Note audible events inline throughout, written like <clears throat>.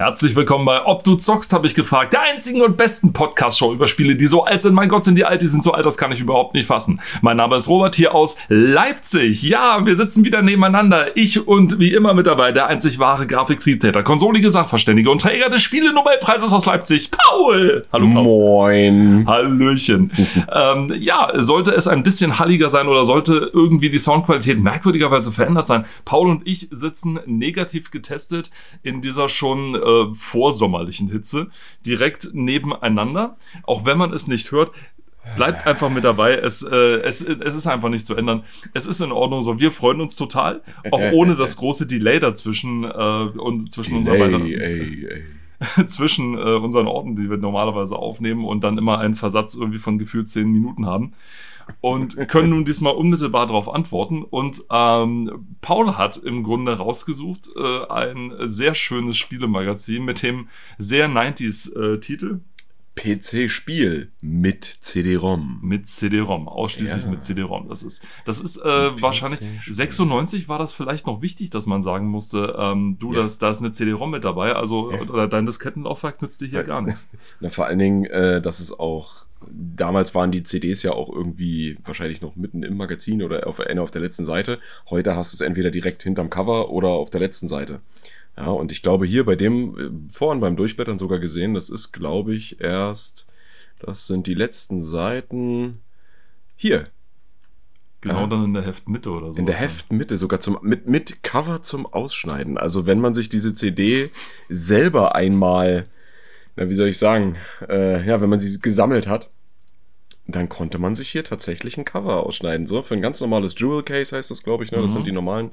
Herzlich willkommen bei Ob du zockst, habe ich gefragt. Der einzigen und besten Podcast-Show über Spiele, die so alt sind. Mein Gott, sind die alt, die sind so alt, das kann ich überhaupt nicht fassen. Mein Name ist Robert hier aus Leipzig. Ja, wir sitzen wieder nebeneinander. Ich und wie immer mit dabei der einzig wahre Grafiktriebtäter, konsolige Sachverständige und Träger des Spiele-Nobelpreises aus Leipzig, Paul. Hallo Paul. Moin. Hallöchen. <laughs> ähm, ja, sollte es ein bisschen halliger sein oder sollte irgendwie die Soundqualität merkwürdigerweise verändert sein, Paul und ich sitzen negativ getestet in dieser schon äh, vorsommerlichen Hitze direkt nebeneinander. Auch wenn man es nicht hört, bleibt einfach mit dabei. Es, äh, es, es ist einfach nicht zu ändern. Es ist in Ordnung so. Wir freuen uns total, auch <laughs> ohne das große Delay dazwischen äh, und zwischen unseren beiden. <laughs> zwischen äh, unseren Orten, die wir normalerweise aufnehmen und dann immer einen Versatz irgendwie von gefühlt zehn Minuten haben und können nun diesmal unmittelbar darauf antworten. Und ähm, Paul hat im Grunde rausgesucht äh, ein sehr schönes Spielemagazin mit dem sehr 90s-Titel. Äh, PC-Spiel mit CD-ROM. Mit CD-ROM, ausschließlich ja. mit CD-ROM. Das ist, das ist äh, wahrscheinlich 96 war das vielleicht noch wichtig, dass man sagen musste, ähm, du, ja. das, da ist eine CD-ROM mit dabei, also ja. oder dein Diskettenlaufwerk nützt dir hier gar nichts. <laughs> Na, vor allen Dingen, äh, das ist auch damals waren die CDs ja auch irgendwie wahrscheinlich noch mitten im Magazin oder auf, auf der letzten Seite. Heute hast du es entweder direkt hinterm Cover oder auf der letzten Seite. Ja, und ich glaube hier bei dem äh, vorhin beim Durchblättern sogar gesehen, das ist, glaube ich, erst, das sind die letzten Seiten hier. Genau, dann in der Heftmitte oder so. In der Heftmitte, sogar zum, mit, mit Cover zum Ausschneiden. Also wenn man sich diese CD selber einmal na, wie soll ich sagen, äh, ja, wenn man sie gesammelt hat, dann konnte man sich hier tatsächlich ein Cover ausschneiden. So, für ein ganz normales Jewel Case heißt das, glaube ich, ne? Das mhm. sind die normalen.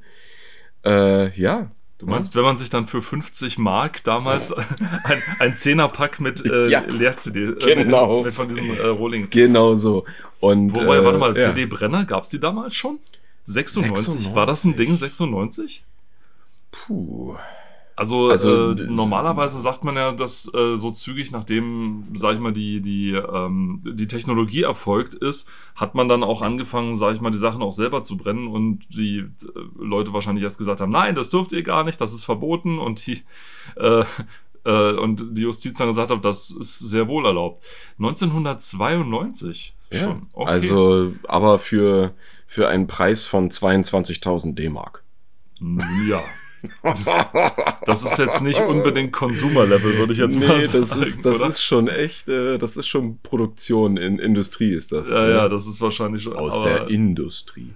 Äh, ja. Du meinst, wenn man sich dann für 50 Mark damals <laughs> ein, ein Zehnerpack mit äh, ja, Leer-CD, äh, genau. <laughs> mit von diesem äh, Rolling. Genau so. Und, Wobei, warte mal, äh, ja. CD-Brenner, gab es die damals schon? 96? 96? War das ein Ding, 96? Puh. Also, also äh, normalerweise sagt man ja, dass äh, so zügig, nachdem, sag ich mal, die, die, ähm, die Technologie erfolgt ist, hat man dann auch angefangen, sag ich mal, die Sachen auch selber zu brennen und die äh, Leute wahrscheinlich erst gesagt haben, nein, das dürft ihr gar nicht, das ist verboten und die, <laughs> äh, äh, und die Justiz dann gesagt hat, das ist sehr wohl erlaubt. 1992 ja, schon. Okay. Also, aber für, für einen Preis von 22.000 D-Mark. Ja. Das ist jetzt nicht unbedingt Consumer-Level, würde ich jetzt nee, mal sagen. Das, ist, das ist schon echt, äh, das ist schon Produktion in Industrie, ist das. Ja, ne? ja, das ist wahrscheinlich schon. Aus der Industrie.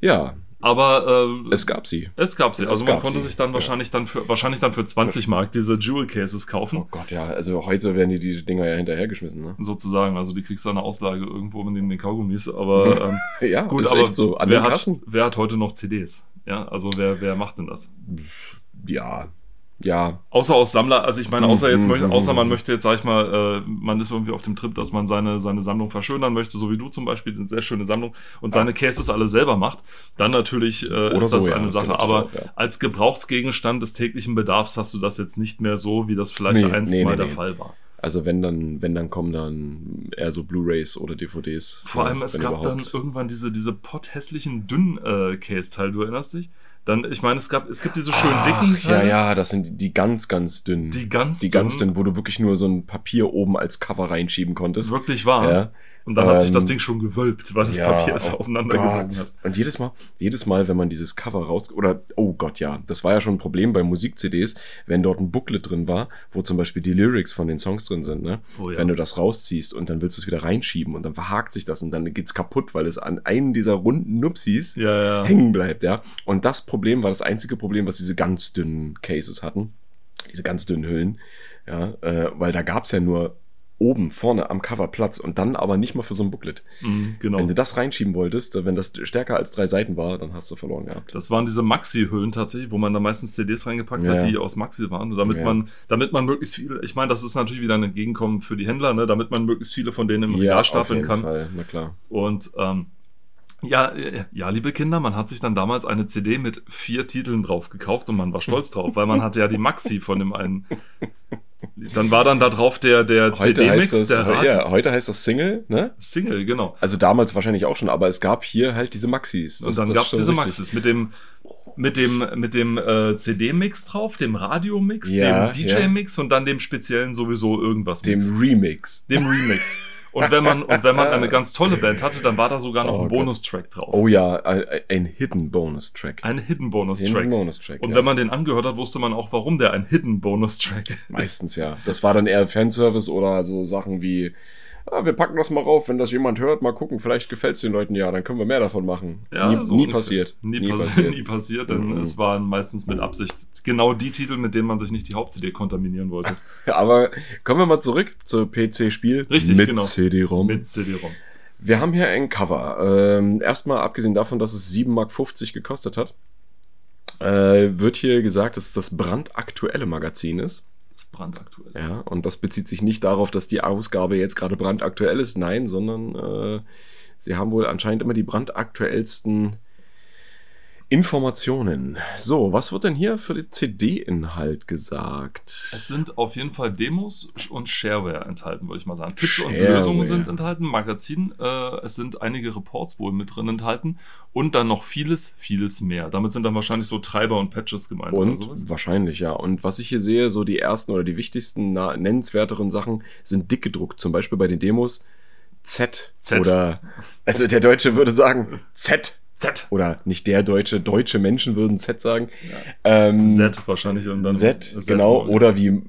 Ja. Aber äh, es gab sie. Es gab sie. Also es man konnte sie. sich dann ja. wahrscheinlich dann für wahrscheinlich dann für 20 Mark diese Jewel Cases kaufen. Oh Gott, ja. Also heute werden die die Dinger ja hinterhergeschmissen, ne? Sozusagen. Also die kriegst du eine Auslage irgendwo neben den Kaugummis. Aber <laughs> ähm, ja, gut, ist aber echt so. An wer, hat, wer hat heute noch CDs? Ja, also wer, wer macht denn das? Ja, ja. Außer aus Sammler, also ich meine, außer jetzt möchte, außer man möchte jetzt, sag ich mal, äh, man ist irgendwie auf dem Trip, dass man seine, seine Sammlung verschönern möchte, so wie du zum Beispiel, eine sehr schöne Sammlung und seine Cases alle selber macht, dann natürlich äh, ist das so, eine ja, Sache. Aber auch, ja. als Gebrauchsgegenstand des täglichen Bedarfs hast du das jetzt nicht mehr so, wie das vielleicht nee, einst nee, mal nee, der Fall war. Also wenn dann, wenn dann kommen dann eher so Blu-rays oder DVDs. Vor allem, es gab überhaupt. dann irgendwann diese, diese potthässlichen dünnen äh, Case-Teil, du erinnerst dich? Dann, ich meine, es gab, es gibt diese schönen dicken. Ach, ja, ja, das sind die ganz, ganz dünnen. Die ganz Die ganz dünnen, wo du wirklich nur so ein Papier oben als Cover reinschieben konntest. Wirklich wahr. Ja. Und dann ähm, hat sich das ähm, Ding schon gewölbt, weil das ja, Papier es oh auseinandergebogen hat. Und jedes Mal, jedes Mal, wenn man dieses Cover raus, oder, oh Gott, ja, das war ja schon ein Problem bei Musik-CDs, wenn dort ein Booklet drin war, wo zum Beispiel die Lyrics von den Songs drin sind, ne? Oh, ja. Wenn du das rausziehst und dann willst du es wieder reinschieben und dann verhakt sich das und dann geht's kaputt, weil es an einem dieser runden Nupsis ja, hängen bleibt, ja. Und das Problem war das einzige Problem, was diese ganz dünnen Cases hatten. Diese ganz dünnen Hüllen. Ja, äh, weil da gab's ja nur oben vorne am Cover Platz und dann aber nicht mal für so ein Booklet. Mm, genau. Wenn du das reinschieben wolltest, wenn das stärker als drei Seiten war, dann hast du verloren gehabt. Das waren diese Maxi-Hüllen tatsächlich, wo man da meistens CDs reingepackt ja. hat, die aus Maxi waren, damit ja. man, damit man möglichst viele, ich meine, das ist natürlich wieder ein Entgegenkommen für die Händler, ne, damit man möglichst viele von denen im Regal ja, stapeln kann. Fall. Na klar. Und ähm, ja, ja, liebe Kinder, man hat sich dann damals eine CD mit vier Titeln drauf gekauft und man war stolz drauf, weil man hatte ja die Maxi von dem einen dann war dann da drauf der, der CD-Mix. Ja, heute heißt das Single, ne? Single, genau. Also damals wahrscheinlich auch schon, aber es gab hier halt diese Maxis. Das, und dann gab es diese richtig. Maxis mit dem mit dem, mit dem äh, CD-Mix drauf, dem Radio-Mix, Ja, dem DJ-Mix und dann dem speziellen sowieso irgendwas Dem Mix. Remix. dem Remix. Und wenn man, und wenn man <laughs> eine ganz tolle Band hatte, dann war da sogar noch Oh ein. Bonustrack drauf. Oh ja, ein, ein Hidden Bonus Track. Ein Hidden Hidden Bonus-Track. Bonus Track. Und ja. wenn man den angehört hat, wusste man auch, warum der ein Hidden Bonus-Track ist. Meistens ja. Das war dann eher Fanservice oder so Sachen wie, ah, wir packen das mal rauf, wenn das jemand hört, mal gucken, vielleicht gefällt es den Leuten ja, dann können wir mehr davon machen. Ja, nie so nie passiert. Nie, passiert. <laughs> nie passiert, denn Mhm. es waren meistens mit Absicht genau die Titel, mit denen man sich nicht die Haupt-CD kontaminieren wollte. <laughs> Aber kommen wir mal zurück zur PC-Spiel. Richtig, mit genau. CD-ROM. Mit CD-ROM. Wir haben hier ein Cover. Ähm, erstmal abgesehen davon, dass es 7,50 Mark gekostet hat, äh, wird hier gesagt, dass es das brandaktuelle Magazin ist. Ist brandaktuell. Ja, und das bezieht sich nicht darauf, dass die Ausgabe jetzt gerade brandaktuell ist, nein, sondern äh, sie haben wohl anscheinend immer die brandaktuellsten Informationen. So, was wird denn hier für den CD-Inhalt gesagt? Es sind auf jeden Fall Demos und Shareware enthalten, würde ich mal sagen. Tipps und Shareware. Lösungen sind enthalten, Magazin, äh, es sind einige Reports wohl mit drin enthalten und dann noch vieles, vieles mehr. Damit sind dann wahrscheinlich so Treiber und Patches gemeint oder Und sowas. wahrscheinlich, ja. Und was ich hier sehe, so die ersten oder die wichtigsten, nennenswerteren Sachen sind dick gedruckt. Zum Beispiel bei den Demos Z. Z. Oder, also der Deutsche würde sagen Z. Z. Oder nicht der Deutsche, deutsche Menschen würden Z sagen. Ähm, Z wahrscheinlich und dann Z, genau. wohl. Oder wie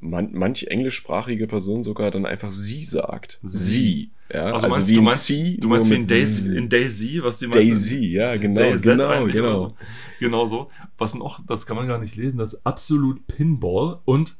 man, manch englischsprachige Person sogar dann einfach sie sagt. Sie. Ja, Also, meinst, wie du ein meinst, sie, du meinst wie in Daisy, Z. in Daisy, was die meinst? Daisy, ja, genau, DayZ genau, oder genau. so. Genau so. Was noch, das kann man gar nicht lesen, das ist absolut Pinball und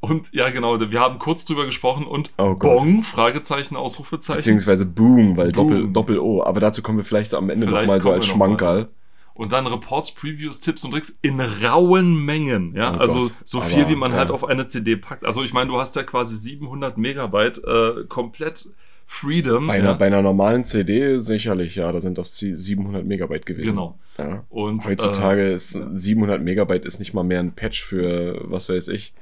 und ja, genau, wir haben kurz drüber gesprochen und Oh. Bong, Fragezeichen, Ausrufezeichen. Beziehungsweise Boom, weil Boom. Doppel, Doppel-O. Aber dazu kommen wir vielleicht am Ende nochmal so als. Schmankerl. Und dann Reports, Previews, Tipps und Tricks in rauen Mengen. Ja, Oh also Gott. so Aber, viel, wie man ja. halt auf eine CD packt. Also ich meine, du hast ja quasi 700 Megabyte äh, komplett Freedom. Bei, einer, ja. bei einer normalen CD sicherlich, ja, da sind das 700 Megabyte gewesen. Genau. Ja. Und Heutzutage äh, ist 700 Megabyte ist nicht mal mehr ein Patch für, was weiß ich,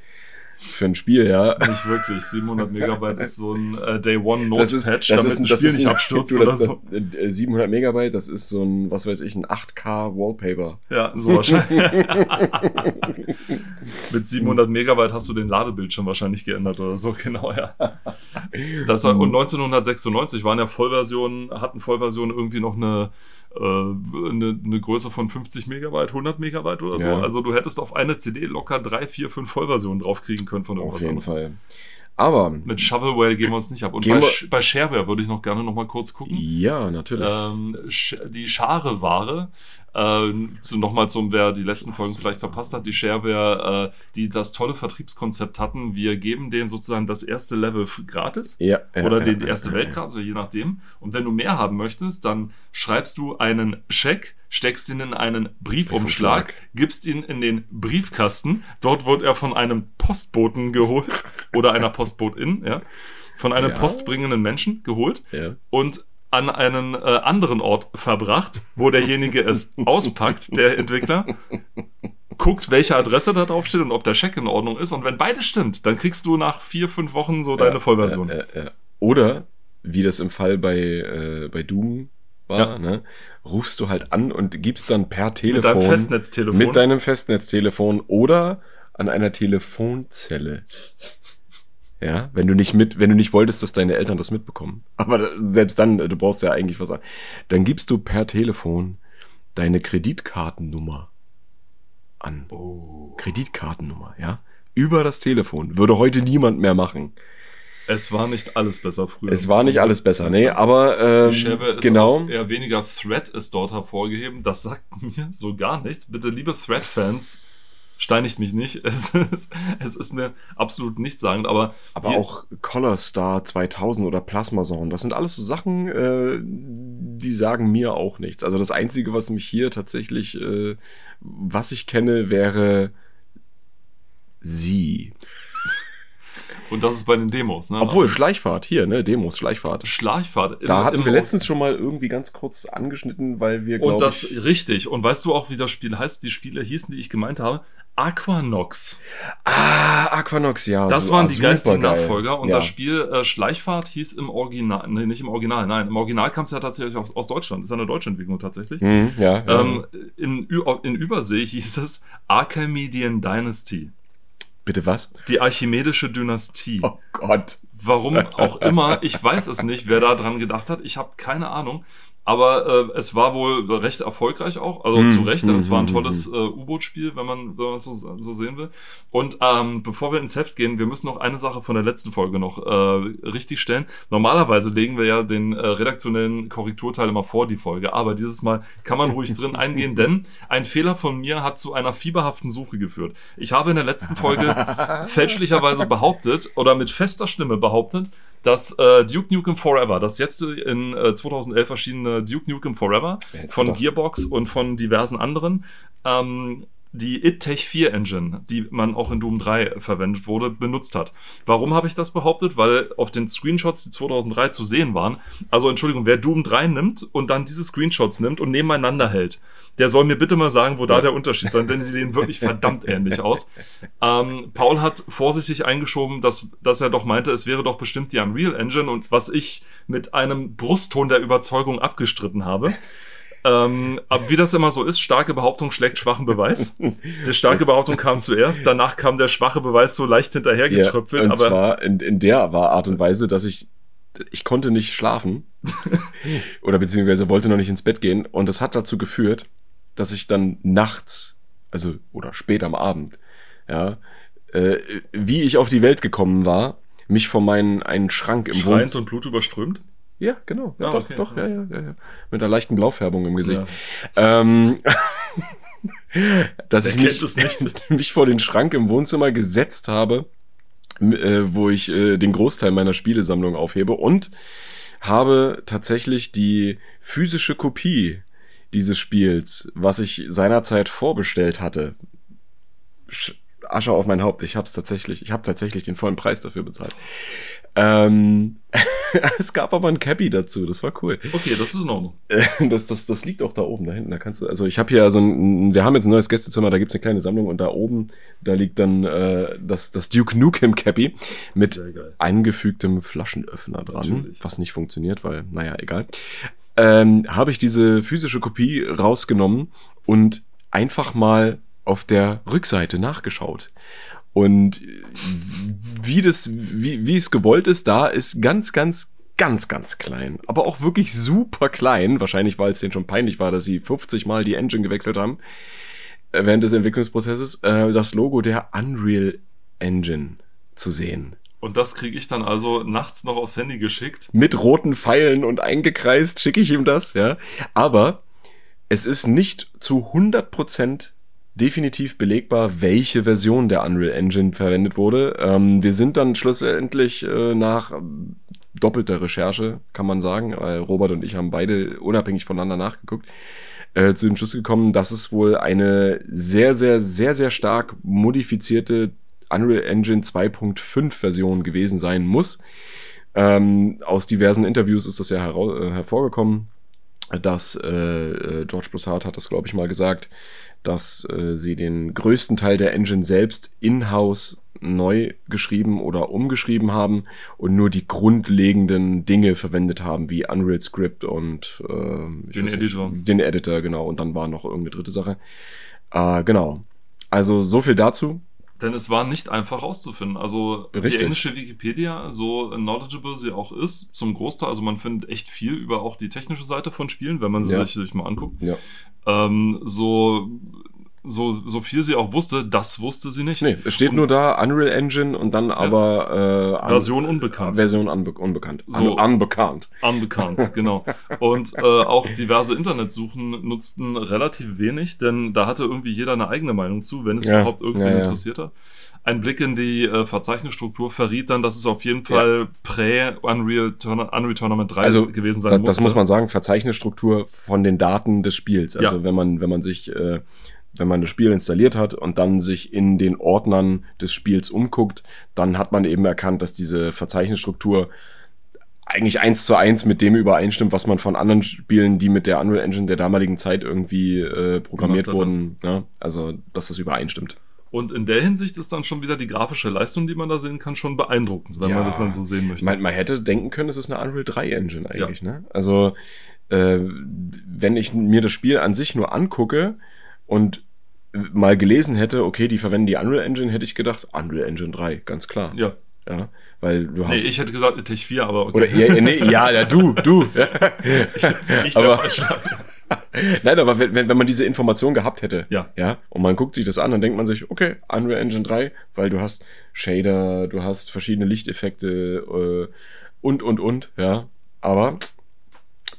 für ein Spiel, ja. Nicht wirklich. 700 Megabyte ist so ein äh, Day One Das ist, Notepatch, das damit ist, ein das Spiel ist nicht abstürzt du, oder so. das, äh, 700 Megabyte, das ist so ein, was weiß ich, ein 8K Wallpaper. Ja, so wahrscheinlich. <laughs> Mit 700 Megabyte hast du den Ladebildschirm wahrscheinlich geändert oder so, <laughs> genau, ja. Das war, und 1996 waren ja Vollversionen, hatten Vollversionen irgendwie noch eine, äh, eine, eine Größe von 50 Megabyte, 100 Megabyte oder so. Ja. Also du hättest auf eine CD locker drei, vier, fünf Vollversionen draufkriegen können von Auf irgendwas jeden anderem. Fall. Aber, Mit Shovelware gehen wir uns nicht ab. Und bei, bei Shareware würde ich noch gerne noch mal kurz gucken. ja, natürlich. Ähm, die Schare-Ware, äh, zu, nochmal zum, wer die letzten Folgen vielleicht verpasst hat, die Shareware, äh, die das tolle Vertriebskonzept hatten, wir geben denen sozusagen das erste Level gratis ja, ja, oder ja, die erste ja, Weltkarte, also je nachdem. Und wenn du mehr haben möchtest, dann schreibst du einen Scheck, steckst ihn in einen Briefumschlag, gibst ihn in den Briefkasten. Dort wird er von einem Postboten geholt <laughs> oder einer Postbotin, ja, von einem postbringenden Menschen geholt. Und an einen äh, anderen Ort verbracht, wo derjenige es <laughs> auspackt, der Entwickler, guckt, welche Adresse da drauf steht und ob der Scheck in Ordnung ist. Und wenn beides stimmt, dann kriegst du nach vier, fünf Wochen so deine Ja, Vollversion. ja, ja. Oder, wie das im Fall bei, äh, bei Doom war, ne, rufst du halt an und gibst dann per Mit Telefon deinem Festnetztelefon. mit deinem Festnetztelefon oder an einer Telefonzelle. Ja, wenn du nicht mit, wenn du nicht wolltest, dass deine Eltern das mitbekommen. Aber selbst dann, äh, du brauchst ja eigentlich was an. Dann gibst du per Telefon deine Kreditkartennummer an. oh. Kreditkartennummer, ja? Über das Telefon. Würde heute niemand mehr machen. Es war nicht alles besser früher. Es war nicht alles besser, nee, aber ähm, Die ist genau. eher weniger Thread ist dort hervorgeheben. Das sagt <laughs> mir so gar nichts. Bitte, liebe Thread-Fans, steinigt mich nicht. <laughs> Es ist, es ist mir absolut nichtssagend, aber, Aber auch Color Star 2000 oder Plasmason, das sind alles so Sachen, äh, die sagen mir auch nichts. Also das Einzige, was mich hier tatsächlich, äh, was ich kenne, wäre sie. <laughs> Und das ist bei den Demos, ne? Obwohl, Schleichfahrt, hier, ne, Demos, Schleichfahrt. Schlagfahrt. Da im- hatten im wir letztens schon mal irgendwie ganz kurz angeschnitten, weil wir, Und das ich, richtig. Und weißt du auch, wie das Spiel heißt? Die Spiele hießen, die ich gemeint habe. Aquanox. Ah, Aquanox, ja. Das so- waren ah, die geistigen. Nachfolger und ja. das Spiel äh, Schleichfahrt hieß im Original, nee, nicht im Original, nein, im Original kam es ja tatsächlich aus, aus Deutschland, ist ja eine deutsche Entwicklung tatsächlich. Mhm, ja, ja. Ähm, in, in Übersee <laughs> hieß es Archimedean Dynasty, Bitte was? die Archimedische Dynastie. Oh Gott. Warum auch immer, ich weiß es nicht, wer da dran gedacht hat. Ich habe keine Ahnung. Aber äh, es war wohl recht erfolgreich auch, also Mm, zu Recht, denn es mm, war ein mm, tolles äh, U-Boot-Spiel, wenn man, wenn man es so, so sehen will. Und ähm, bevor wir ins Heft gehen, wir müssen noch eine Sache von der letzten Folge noch äh, richtig stellen. Normalerweise legen wir ja den äh, redaktionellen Korrekturteil immer vor die Folge, aber dieses Mal kann man ruhig drin eingehen, denn ein Fehler von mir hat zu einer fieberhaften Suche geführt. Ich habe in der letzten Folge <laughs> fälschlicherweise behauptet oder mit fester Stimme behauptet, dass äh, Duke Nukem Forever, das jetzt in äh, 2011 erschienene Duke Nukem Forever von? Gearbox und von diversen anderen, ähm, die id-Tech 4 Engine, die man auch in Doom 3 verwendet wurde, benutzt hat. Warum habe ich das behauptet? Weil auf den Screenshots, die 2003 zu sehen waren, also Entschuldigung, wer Doom 3 nimmt und dann diese Screenshots nimmt und nebeneinander hält, der soll mir bitte mal sagen, wo da der Unterschied sein, denn sie sehen wirklich verdammt <laughs> ähnlich aus. Ähm, Paul hat vorsichtig eingeschoben, dass, dass er doch meinte, es wäre doch bestimmt die Unreal Engine und was ich mit einem Brustton der Überzeugung abgestritten habe. Ähm, aber wie das immer so ist, starke Behauptung schlägt schwachen Beweis. Die starke Behauptung kam zuerst, danach kam der schwache Beweis so leicht Ja, hinterhergetröpfelt, und aber zwar in, in der war Art und Weise, dass ich ich konnte nicht schlafen <laughs> oder beziehungsweise wollte noch nicht ins Bett gehen und das hat dazu geführt, dass ich dann nachts, also oder spät am Abend, ja, äh, wie ich auf die Welt gekommen war, mich vor meinen einen Schrank im schreiend Wohnzimmer. und Blut überströmt. Ja, genau. Ja, doch, okay. doch, ja, ja, ja, ja. Mit einer leichten Blaufärbung im Gesicht. Ja. Ähm, <laughs> dass Wer ich mich, <laughs> mich vor den Schrank im Wohnzimmer gesetzt habe, äh, wo ich äh, den Großteil meiner Spielesammlung aufhebe und habe tatsächlich die physische Kopie dieses Spiels, was ich seinerzeit vorbestellt hatte. Sch- Asche auf mein Haupt, ich hab's tatsächlich, ich habe tatsächlich den vollen Preis dafür bezahlt. Ähm, <laughs> es gab aber ein Cappy dazu, das war cool. Okay, das ist in Ordnung. Äh, Das, das, das liegt auch da oben, da hinten. Da kannst du, also ich habe hier so ein, wir haben jetzt ein neues Gästezimmer, da gibt's eine kleine Sammlung und da oben, da liegt dann äh, das, das Duke Nukem Cappy mit eingefügtem Flaschenöffner dran, Natürlich. was nicht funktioniert, weil, naja, egal. Ähm, habe ich diese physische Kopie rausgenommen und einfach mal auf der Rückseite nachgeschaut. Und wie das, wie, wie es gewollt ist, da ist ganz, ganz, ganz, ganz klein. Aber auch wirklich super klein. Wahrscheinlich, weil es denen schon peinlich war, dass sie 50 Mal die Engine gewechselt haben. äh, Während des Entwicklungsprozesses, äh, das Logo der Unreal Engine zu sehen. Und das kriege ich dann also nachts noch aufs Handy geschickt. Mit roten Pfeilen und eingekreist schicke ich ihm das, ja. Aber es ist nicht zu 100% definitiv belegbar, welche Version der Unreal Engine verwendet wurde. Ähm, wir sind dann schlussendlich äh, nach ähm, doppelter Recherche, kann man sagen, weil Robert und ich haben beide unabhängig voneinander nachgeguckt, äh, zu dem Schluss gekommen, dass es wohl eine sehr, sehr, sehr, sehr stark modifizierte Unreal Engine 2.5 Version gewesen sein muss. Ähm, aus diversen Interviews ist das ja äh, hervorgekommen, dass äh, äh, George Broussard hat das, glaube ich, mal gesagt, dass äh, sie den größten Teil der Engine selbst in-house neu geschrieben oder umgeschrieben haben und nur die grundlegenden Dinge verwendet haben, wie Unreal Script und äh, Den Editor. Nicht, den Editor, genau. Und dann war noch irgendeine dritte Sache. Äh, genau. Also so viel dazu. Denn es war nicht einfach rauszufinden. Also Richtig. die englische Wikipedia, so knowledgeable sie auch ist, zum Großteil, also man findet echt viel über auch die technische Seite von Spielen, wenn man sie Ja. sich, sich mal anguckt. Ja. Ähm, so, so, so viel sie auch wusste, das wusste sie nicht. Nee, es steht nur da Unreal Engine und dann aber äh, an- Version unbekannt. Version unbe unbekannt. So. Un unbekannt. Unbekannt, <laughs> genau. Und äh, auch diverse Internetsuchen nutzten relativ wenig, denn da hatte irgendwie jeder eine eigene Meinung zu, wenn es Ja, überhaupt irgendwen ja, ja. interessiert hat. Ein Blick in die äh, Verzeichnisstruktur verriet dann, dass es auf jeden Ja. Fall prä-Unreal Unreal Tournament 3 Also, gewesen sein Da, musste. das muss man sagen, Verzeichnisstruktur von den Daten des Spiels. Also Ja. wenn man, wenn man sich, äh, wenn man das Spiel installiert hat und dann sich in den Ordnern des Spiels umguckt, dann hat man eben erkannt, dass diese Verzeichnisstruktur eigentlich eins zu eins mit dem übereinstimmt, was man von anderen Spielen, die mit der Unreal Engine der damaligen Zeit irgendwie äh, programmiert wurden, ja, also dass das übereinstimmt. Und in der Hinsicht ist dann schon wieder die grafische Leistung, die man da sehen kann, schon beeindruckend, wenn Ja. man das dann so sehen möchte. Man, man hätte denken können, es ist eine Unreal 3 Engine eigentlich, ne? Also, äh, wenn ich mir das Spiel an sich nur angucke und mal gelesen hätte, okay, die verwenden die Unreal Engine, hätte ich gedacht, Unreal Engine 3, ganz klar. ja. Ja, weil du Nee, hast. ich hätte gesagt Tech 4, aber okay. oder ja, nee, ja, ja, du, du. <laughs> ich der aber-. <laughs> Nein, aber wenn, wenn wenn man diese Information gehabt hätte, Ja. ja, und man guckt sich das an, dann denkt man sich, okay, Unreal Engine 3, weil du hast Shader, du hast verschiedene Lichteffekte äh, und, und, und, ja. Aber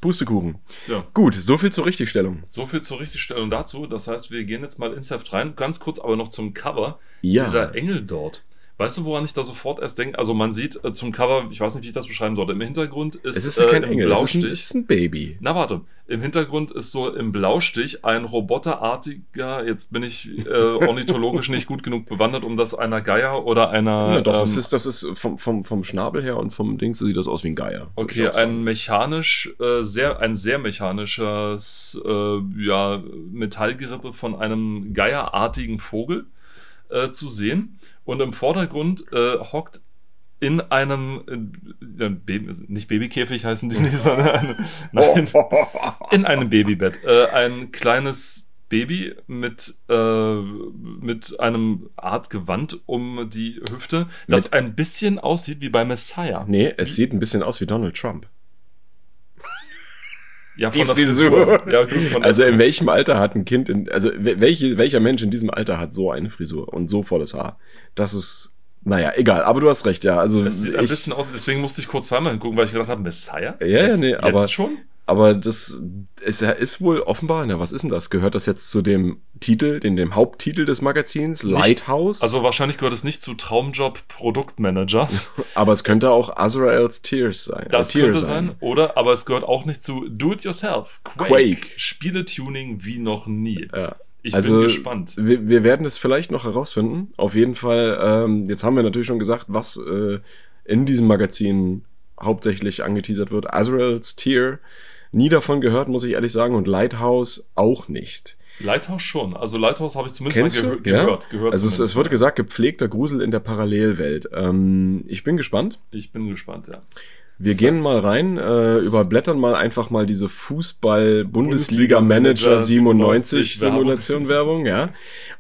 Pustekuchen. Tja. Gut, so viel zur Richtigstellung. So viel zur Richtigstellung dazu. Das heißt, wir gehen jetzt mal ins Heft rein. Ganz kurz aber noch zum Cover. Ja. Dieser Engel dort. Weißt du, woran ich da sofort erst denke? Also man sieht äh, zum Cover, ich weiß nicht, wie ich das beschreiben sollte. Im Hintergrund ist, Es ist ja kein äh, im Engel, es ist, ein, ist ein Baby. Na warte, im Hintergrund ist so im Blaustich ein roboterartiger, jetzt bin ich äh, ornithologisch nicht gut genug bewandert, um das einer Geier oder einer... Ja, doch, das ähm, ist, das ist vom, vom, vom Schnabel her und vom Ding sieht das aus wie ein Geier. Okay, ein mechanisch, äh, sehr, ein sehr mechanisches äh, ja, Metallgerippe von einem geierartigen Vogel äh, zu sehen. Und im Vordergrund äh, hockt in einem, äh, Baby, nicht Babykäfig heißen die nicht, <laughs> sondern nein, <laughs> in einem Babybett. Äh, ein kleines Baby mit, äh, mit einem Art Gewand um die Hüfte, das Mit- ein bisschen aussieht wie bei Messiah. Nee, es sieht ein bisschen aus wie Donald Trump. Ja, Die von der Frisur. <laughs> Ja, gut, von Also der, in welchem Alter hat ein Kind, in, also wel- welche, welcher Mensch in diesem Alter hat so eine Frisur und so volles Haar? Das ist, naja, egal, aber du hast recht, ja. Also es sieht ein ich, bisschen aus, deswegen musste ich kurz zweimal hingucken, weil ich gedacht habe, Messiah? Ja, ja, jetzt, nee, jetzt aber- schon? aber das ist, ja- ist wohl offenbar, na, was ist denn das? Gehört das jetzt zu dem Titel, den, dem Haupttitel des Magazins, Lighthouse? Also wahrscheinlich gehört es nicht zu Traumjob Produktmanager. <laughs> aber es könnte auch Azrael's Tears sein. Das äh, könnte sein. Oder, aber es gehört auch nicht zu Do-It-Yourself. Quake. Quake. Spieletuning wie noch nie. Ja. Ich also, bin gespannt. Wir, wir werden es vielleicht noch herausfinden. Auf jeden Fall, ähm, jetzt haben wir natürlich schon gesagt, was äh, in diesem Magazin hauptsächlich angeteasert wird. Azrael's Tear. Nie davon gehört, muss ich ehrlich sagen, und Lighthouse auch nicht. Lighthouse schon. Also Lighthouse habe ich zumindest Kennst mal du? gehö Ja? gehört. gehört Also es, es wurde mal. gesagt, gepflegter Grusel in der Parallelwelt. Ähm, ich bin gespannt. Ich bin gespannt, ja. Wir Das gehen mal rein, äh, überblättern mal einfach mal diese Bundesliga-Manager Fußball-Bundesliga-Manager 97 97 Simulation Werbung, ja.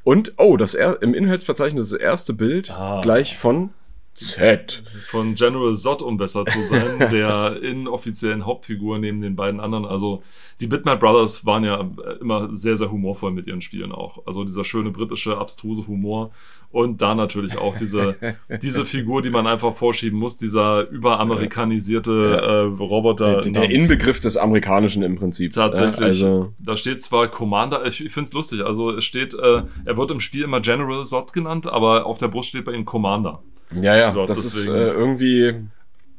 Und, oh, das er im Inhaltsverzeichnis das erste Bild Ah. gleich von Z. Von General Zod, um besser zu sein, <laughs> der inoffiziellen Hauptfigur neben den beiden anderen. Also die Bitmap Brothers waren ja immer sehr, sehr humorvoll mit ihren Spielen auch. Also dieser schöne britische, abstruse Humor. Und da natürlich auch diese, <laughs> diese Figur, die man einfach vorschieben muss, dieser überamerikanisierte äh, Roboter. Der, der Inbegriff des Amerikanischen im Prinzip. Tatsächlich. Ja, also, Da steht zwar Commander, ich, ich finde es lustig, also es steht, äh, er wird im Spiel immer General Zod genannt, aber auf der Brust steht bei ihm Commander. Ja, ja, So, das ist deswegen- äh, irgendwie.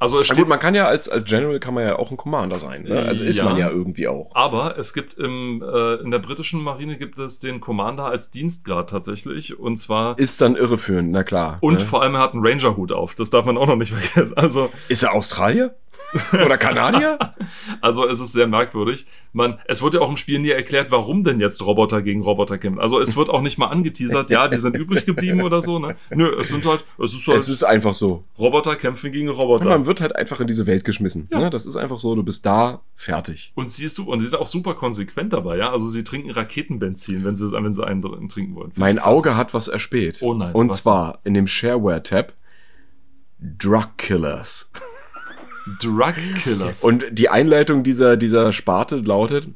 Also es Na steht gut, man kann ja als, als General kann man ja auch ein Commander sein. Ne? Also ist Ja. man ja irgendwie auch. Aber es gibt im, äh, in der britischen Marine gibt es den Commander als Dienstgrad tatsächlich. Und zwar. Ist dann irreführend, na klar. Und ne? vor allem er hat einen Ranger-Hut auf. Das darf man auch noch nicht <laughs> vergessen. Also, Ist er Australier? <laughs> Oder Kanadier? <laughs> also es ist sehr merkwürdig. Man, es wird ja auch im Spiel nie erklärt, warum denn jetzt Roboter gegen Roboter kämpfen. Also es wird auch nicht mal angeteasert, ja, die sind übrig geblieben oder so. Ne? Nö, es sind halt, es ist halt es ist einfach so. Roboter kämpfen gegen Roboter. Man wird halt einfach in diese Welt geschmissen. Ja. Ne? Das ist einfach so, du bist da, fertig. Und sie ist super, und sie sind auch super konsequent dabei, ja. Also sie trinken Raketenbenzin, wenn sie, wenn sie einen trinken wollen. Finde Mein. Auge hat was erspäht. Oh nein, Und zwar in dem Shareware-Tab Drug Killers. Drug Killers. Und die Einleitung dieser, dieser Sparte lautet,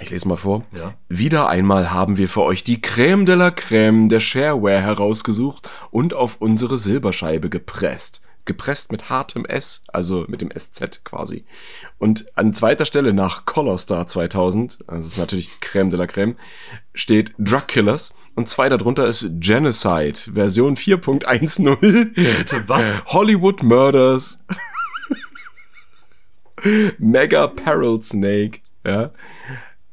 ich lese mal vor. Ja. Wieder einmal haben wir für euch die Crème de la Crème der Shareware herausgesucht und auf unsere Silberscheibe gepresst. Gepresst mit hartem S, also mit dem SZ quasi. Und an zweiter Stelle nach Colorstar 2000, das ist natürlich die Crème de la Crème, steht Drug Killers und zwei darunter ist Genocide, Version 4.10. Bitte was? <laughs> Hollywood Murders. Mega Peril Snake. Ja.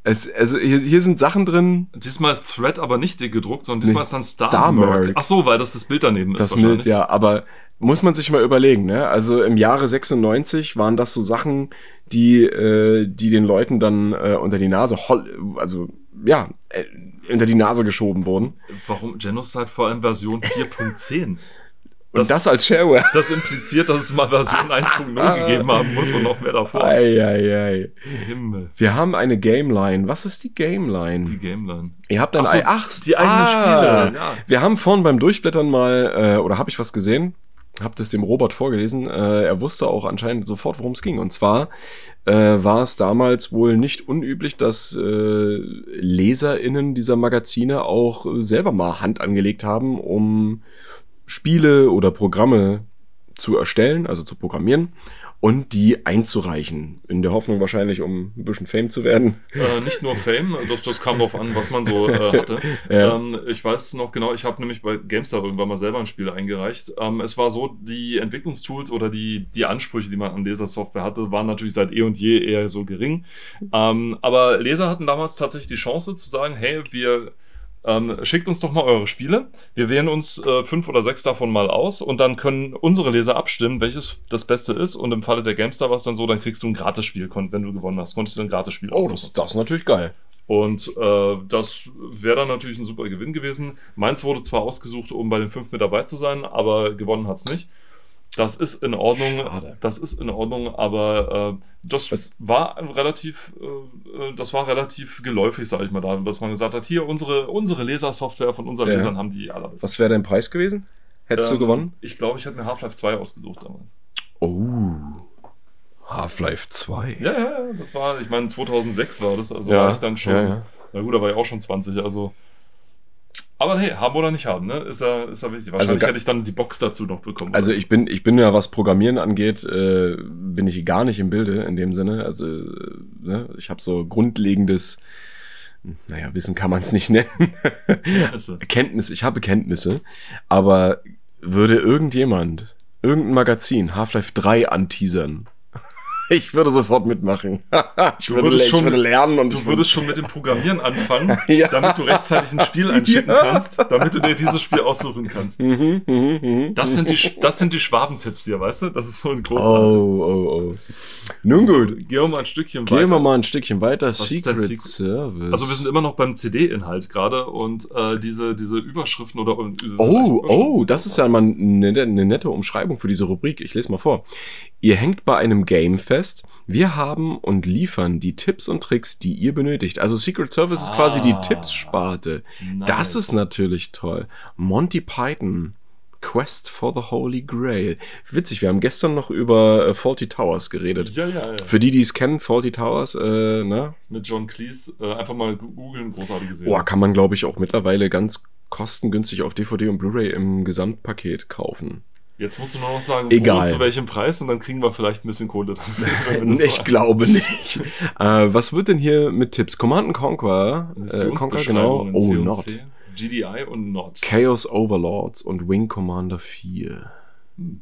Es, also hier, hier sind Sachen drin. Diesmal ist Thread aber nicht dick gedruckt, sondern diesmal Nee, ist dann Star, Star Merc. Ach so, weil das das Bild daneben Das ist mit, wahrscheinlich. ja, aber muss man sich mal überlegen, ne? Also im Jahre 96 waren das so Sachen, die, äh, die den Leuten dann äh, unter die Nase, also ja, äh, unter die Nase geschoben wurden. Warum Genocide vor allem Version <laughs> 4.10? Und das, als Shareware. Das impliziert, dass es mal Version <laughs> 1.0 gegeben haben muss und noch mehr davor. Ei, ei, ei. Himmel. Wir haben eine Gameline. Was ist die Gameline? Die Gameline. Ihr habt ein Ach so, Ei- Ach, die eigenen Spiele, ja. Wir haben vorhin beim Durchblättern mal, äh, oder habe ich was gesehen? Hab das dem Robert vorgelesen. Äh, er wusste auch anscheinend sofort, worum es ging. Und zwar äh, war es damals wohl nicht unüblich, dass äh, LeserInnen dieser Magazine auch selber mal Hand angelegt haben, um Spiele oder Programme zu erstellen, also zu programmieren und die einzureichen. In der Hoffnung wahrscheinlich, um ein bisschen Fame zu werden. Äh, nicht nur Fame, das, das kam drauf an, was man so äh, <laughs> hatte. Ja. ähm, ich weiß noch genau, ich habe nämlich bei GameStar irgendwann mal selber ein Spiel eingereicht. Ähm, es war so, die Entwicklungstools oder die, die Ansprüche, die man an Lesersoftware hatte, waren natürlich seit eh und je eher so gering. Ähm, aber Leser hatten damals tatsächlich die Chance zu sagen, hey, wir ähm, schickt uns doch mal eure Spiele. Wir wählen uns äh, fünf oder sechs davon mal aus und dann können unsere Leser abstimmen, welches das Beste ist. Und im Falle der GameStar war es dann so, dann kriegst du ein Gratisspiel, kon- wenn du gewonnen hast, konntest du ein Gratisspiel Oh, das, das ist natürlich geil. Und äh, das wäre dann natürlich ein super Gewinn gewesen. Meins wurde zwar ausgesucht, um bei den fünf mit dabei zu sein, aber gewonnen hat's nicht. Das ist in Ordnung. Schade. Das ist in Ordnung, aber äh, das Es- war relativ, äh, äh, das war relativ geläufig, sage ich mal, da, dass man gesagt hat, hier unsere unsere Lesersoftware von unseren Ja. Lesern haben die allerbesten. Was wäre dein Preis gewesen? Hättest Ähm, du gewonnen? Ich glaube, ich hätte mir Half-Life 2 ausgesucht damals. Oh. Half-Life 2. Ja, ja, ja, das war, ich meine, 2006 war das, also Ja, war ich dann schon, ja, ja. na gut, da war ich auch schon 20, also. Aber hey, haben oder nicht haben, ne? Ist ja, ist ja wichtig. Wahrscheinlich ga- hätte ich dann die Box dazu noch bekommen. Also ich bin, ich bin ja, was Programmieren angeht, äh, bin ich gar nicht im Bilde in dem Sinne. Also äh, ne, ich habe so grundlegendes, naja, Wissen kann man es nicht nennen. Also, <laughs> Kenntnis, ich habe Kenntnisse, aber würde irgendjemand, irgendein Magazin Half-Life 3 anteasern, ich würde sofort mitmachen. <laughs> ich, würde, würdest ich schon- würde lernen und du ich würdest schon mit dem Programmieren <laughs> anfangen, <laughs> Ja. damit du rechtzeitig ein Spiel einschicken Ja. kannst, damit du dir dieses Spiel aussuchen kannst. Mhm, mhm, mhm. Das sind die, das sind die Schwabentipps hier, weißt du? Das ist so ein großartig. Oh, oh, oh. Nun gut. So, gehen wir mal ein Stückchen Gehen weiter. wir mal ein Stückchen weiter. ist Secret, Secret? Service. Also wir sind immer noch beim CD-Inhalt gerade und äh, diese, diese Überschriften oder diese Oh, oh, das ist ja mal eine, eine nette Umschreibung für diese Rubrik. Ich lese mal vor. Ihr hängt bei einem Game fest. Wir haben und liefern die Tipps und Tricks, die ihr benötigt. Also Secret Service ist quasi die Ah. Tippssparte. Nice. Das ist natürlich toll. Monty Python. Quest for the Holy Grail. Witzig, wir haben gestern noch über äh, Faulty Towers geredet. Ja, ja, ja. Für die, die es kennen, Faulty Towers, äh, ne? Mit John Cleese äh, einfach mal googeln, großartige Serie. Oh, kann man, glaube ich, auch mittlerweile ganz kostengünstig auf DVD und Blu-ray im Gesamtpaket kaufen. Jetzt musst du nur noch sagen, Egal. wo, zu welchem Preis und dann kriegen wir vielleicht ein bisschen Kohle dafür. <laughs> Ich so- glaube nicht. äh, was wird denn hier mit Tipps? Command and Conquer, äh, Conquer genau. Oh, Not. GDI und Not. Chaos Overlords und Wing Commander 4. Hm.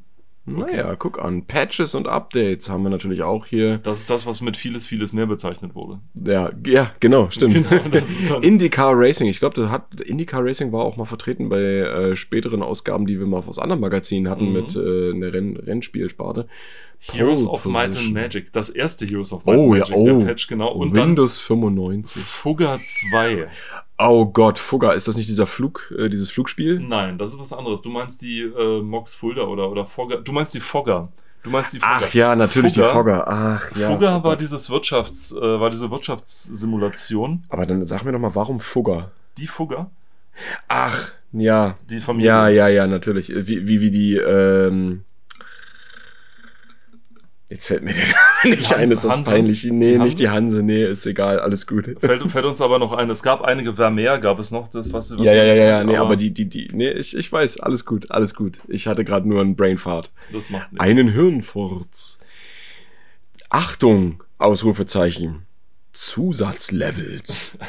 Naja, guck an. Patches und Updates haben wir natürlich auch hier. Das ist das, was mit vieles, vieles mehr bezeichnet wurde. Ja, ja genau, stimmt. Genau, IndyCar Racing. Ich glaube, das hat IndyCar Racing war auch mal vertreten bei äh, späteren Ausgaben, die wir mal aus anderen Magazinen hatten Mhm. mit äh, einer Renn Rennspielsparte. Heroes Pole of Might and. Magic. Das erste Heroes of Might Oh and ja, Magic, oh. der Patch, genau. Und Windows 95. Fugger 2. Oh Gott, Fugger, ist das nicht dieser Flug, äh, dieses Flugspiel? Nein, das ist was anderes. Du meinst die äh, Mox Fulda oder, oder Fogger. Du meinst die Fogger. Du meinst die Fogger. Ach ja, natürlich Fugger, die Fogger. Ach ja. Fugger war dieses Wirtschafts, äh, war diese Wirtschaftssimulation. Aber dann sag mir doch mal, warum Fugger? Die Fugger, Ach, ja. die Familie. Ja, ja, ja, natürlich. Wie, wie, wie die, ähm, Jetzt fällt mir der Name <laughs> nicht ein, ist das Hanse? peinlich. Nee, Die nicht die Hanse, nee, ist egal, alles gut. Fällt, fällt uns aber noch ein, es gab einige Vermeer, gab es noch, das, was, was Ja, ja, ja, ja, ja, nee, aber die, die, die, nee, ich, ich weiß, alles gut, alles gut. Ich hatte gerade nur einen Brainfart. Das macht nichts. Einen Hirnfurz. Achtung, Ausrufezeichen. Zusatzlevels. <laughs>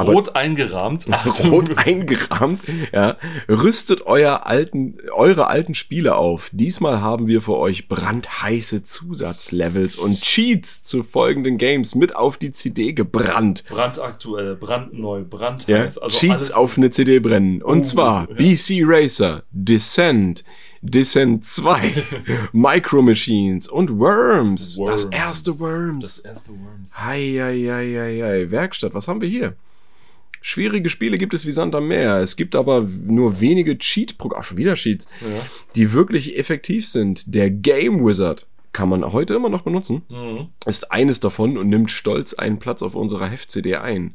Rot eingerahmt. <laughs> Rot eingerahmt. Ja. Rüstet euer alten, eure alten Spiele auf. Diesmal haben wir für euch brandheiße Zusatzlevels und Cheats zu folgenden Games mit auf die CD gebrannt. Brandaktuell, brandneu, Ja, brandheiß. Also Cheats auf eine CD brennen. Und Oh, zwar ja. BC Racer, Descent, Descent 2, <laughs> Micro Machines und Worms. Das Worms. erste Worms. Das erste Worms. Heieieiei. Werkstatt, was haben wir hier? Schwierige Spiele gibt es wie Sand am Meer. Es gibt aber nur wenige Cheat-Programme, schon wieder Cheats, Ja. die wirklich effektiv sind. Der Game Wizard kann man heute immer noch benutzen, Mhm. ist eines davon und nimmt stolz einen Platz auf unserer Heft-CD ein.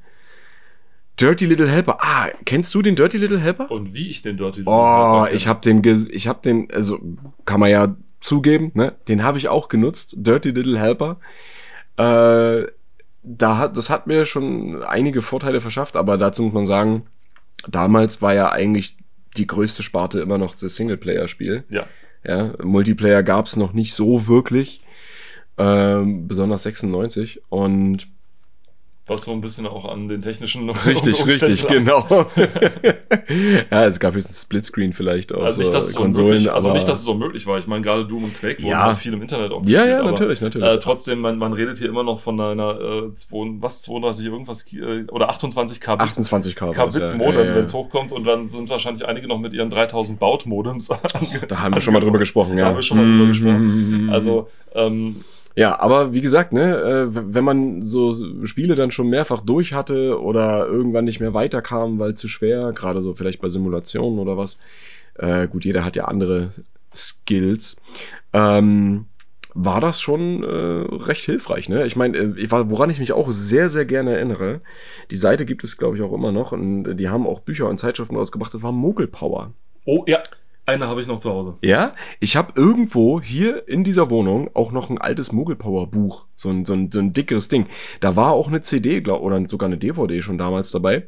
Dirty Little Helper. Ah, kennst du den Dirty Little Helper? Und wie ich den Dirty Little Oh, Helper ich habe den, ich habe den, also kann man ja zugeben, ne? Den habe ich auch genutzt, Dirty Little Helper. Äh, da hat, das hat mir schon einige Vorteile verschafft, aber dazu muss man sagen, damals war ja eigentlich die größte Sparte immer noch das Singleplayer-Spiel. Ja. Ja, Multiplayer gab's noch nicht so wirklich, ähm, besonders 96 und Was so ein bisschen auch an den technischen <laughs> Richtig, Umständen richtig, lag. genau. <laughs> ja, es gab jetzt ein Splitscreen vielleicht auf Also nicht, dass es so Konsolen, möglich, also nicht, dass es so möglich war. Ich meine, gerade Doom und Quake wurden Ja. halt viel im Internet auch ja, ja, aber, natürlich, natürlich. Äh, trotzdem, man, man redet hier immer noch von einer äh, 2, was 32 irgendwas äh, oder 28 Kbit 28 K. war das, Kbit ja, Modem, ja, wenn es hochkommt und dann sind wahrscheinlich einige noch mit ihren 3000 Baut Modems. Da haben wir schon mal <laughs> drüber gesprochen, ja. Da haben wir schon mal drüber Mhm. gesprochen. Also ähm, Ja, aber wie gesagt, ne, äh, wenn man so Spiele dann schon mehrfach durch hatte oder irgendwann nicht mehr weiterkam, weil zu schwer, gerade so vielleicht bei Simulationen oder was, äh, gut, jeder hat ja andere Skills, ähm, war das schon äh, recht hilfreich. Ne? Ich meine, äh, woran ich mich auch sehr, sehr gerne erinnere, die Seite gibt es, glaube ich, auch immer noch und die haben auch Bücher und Zeitschriften rausgebracht, das war Mogul Power. oh ja, eine habe ich noch zu Hause. Ja, ich habe irgendwo hier in dieser Wohnung auch noch ein altes Mogelpower-Buch, so ein, so, ein, so ein dickeres Ding. Da war auch eine CD glaub, oder sogar eine DVD schon damals dabei.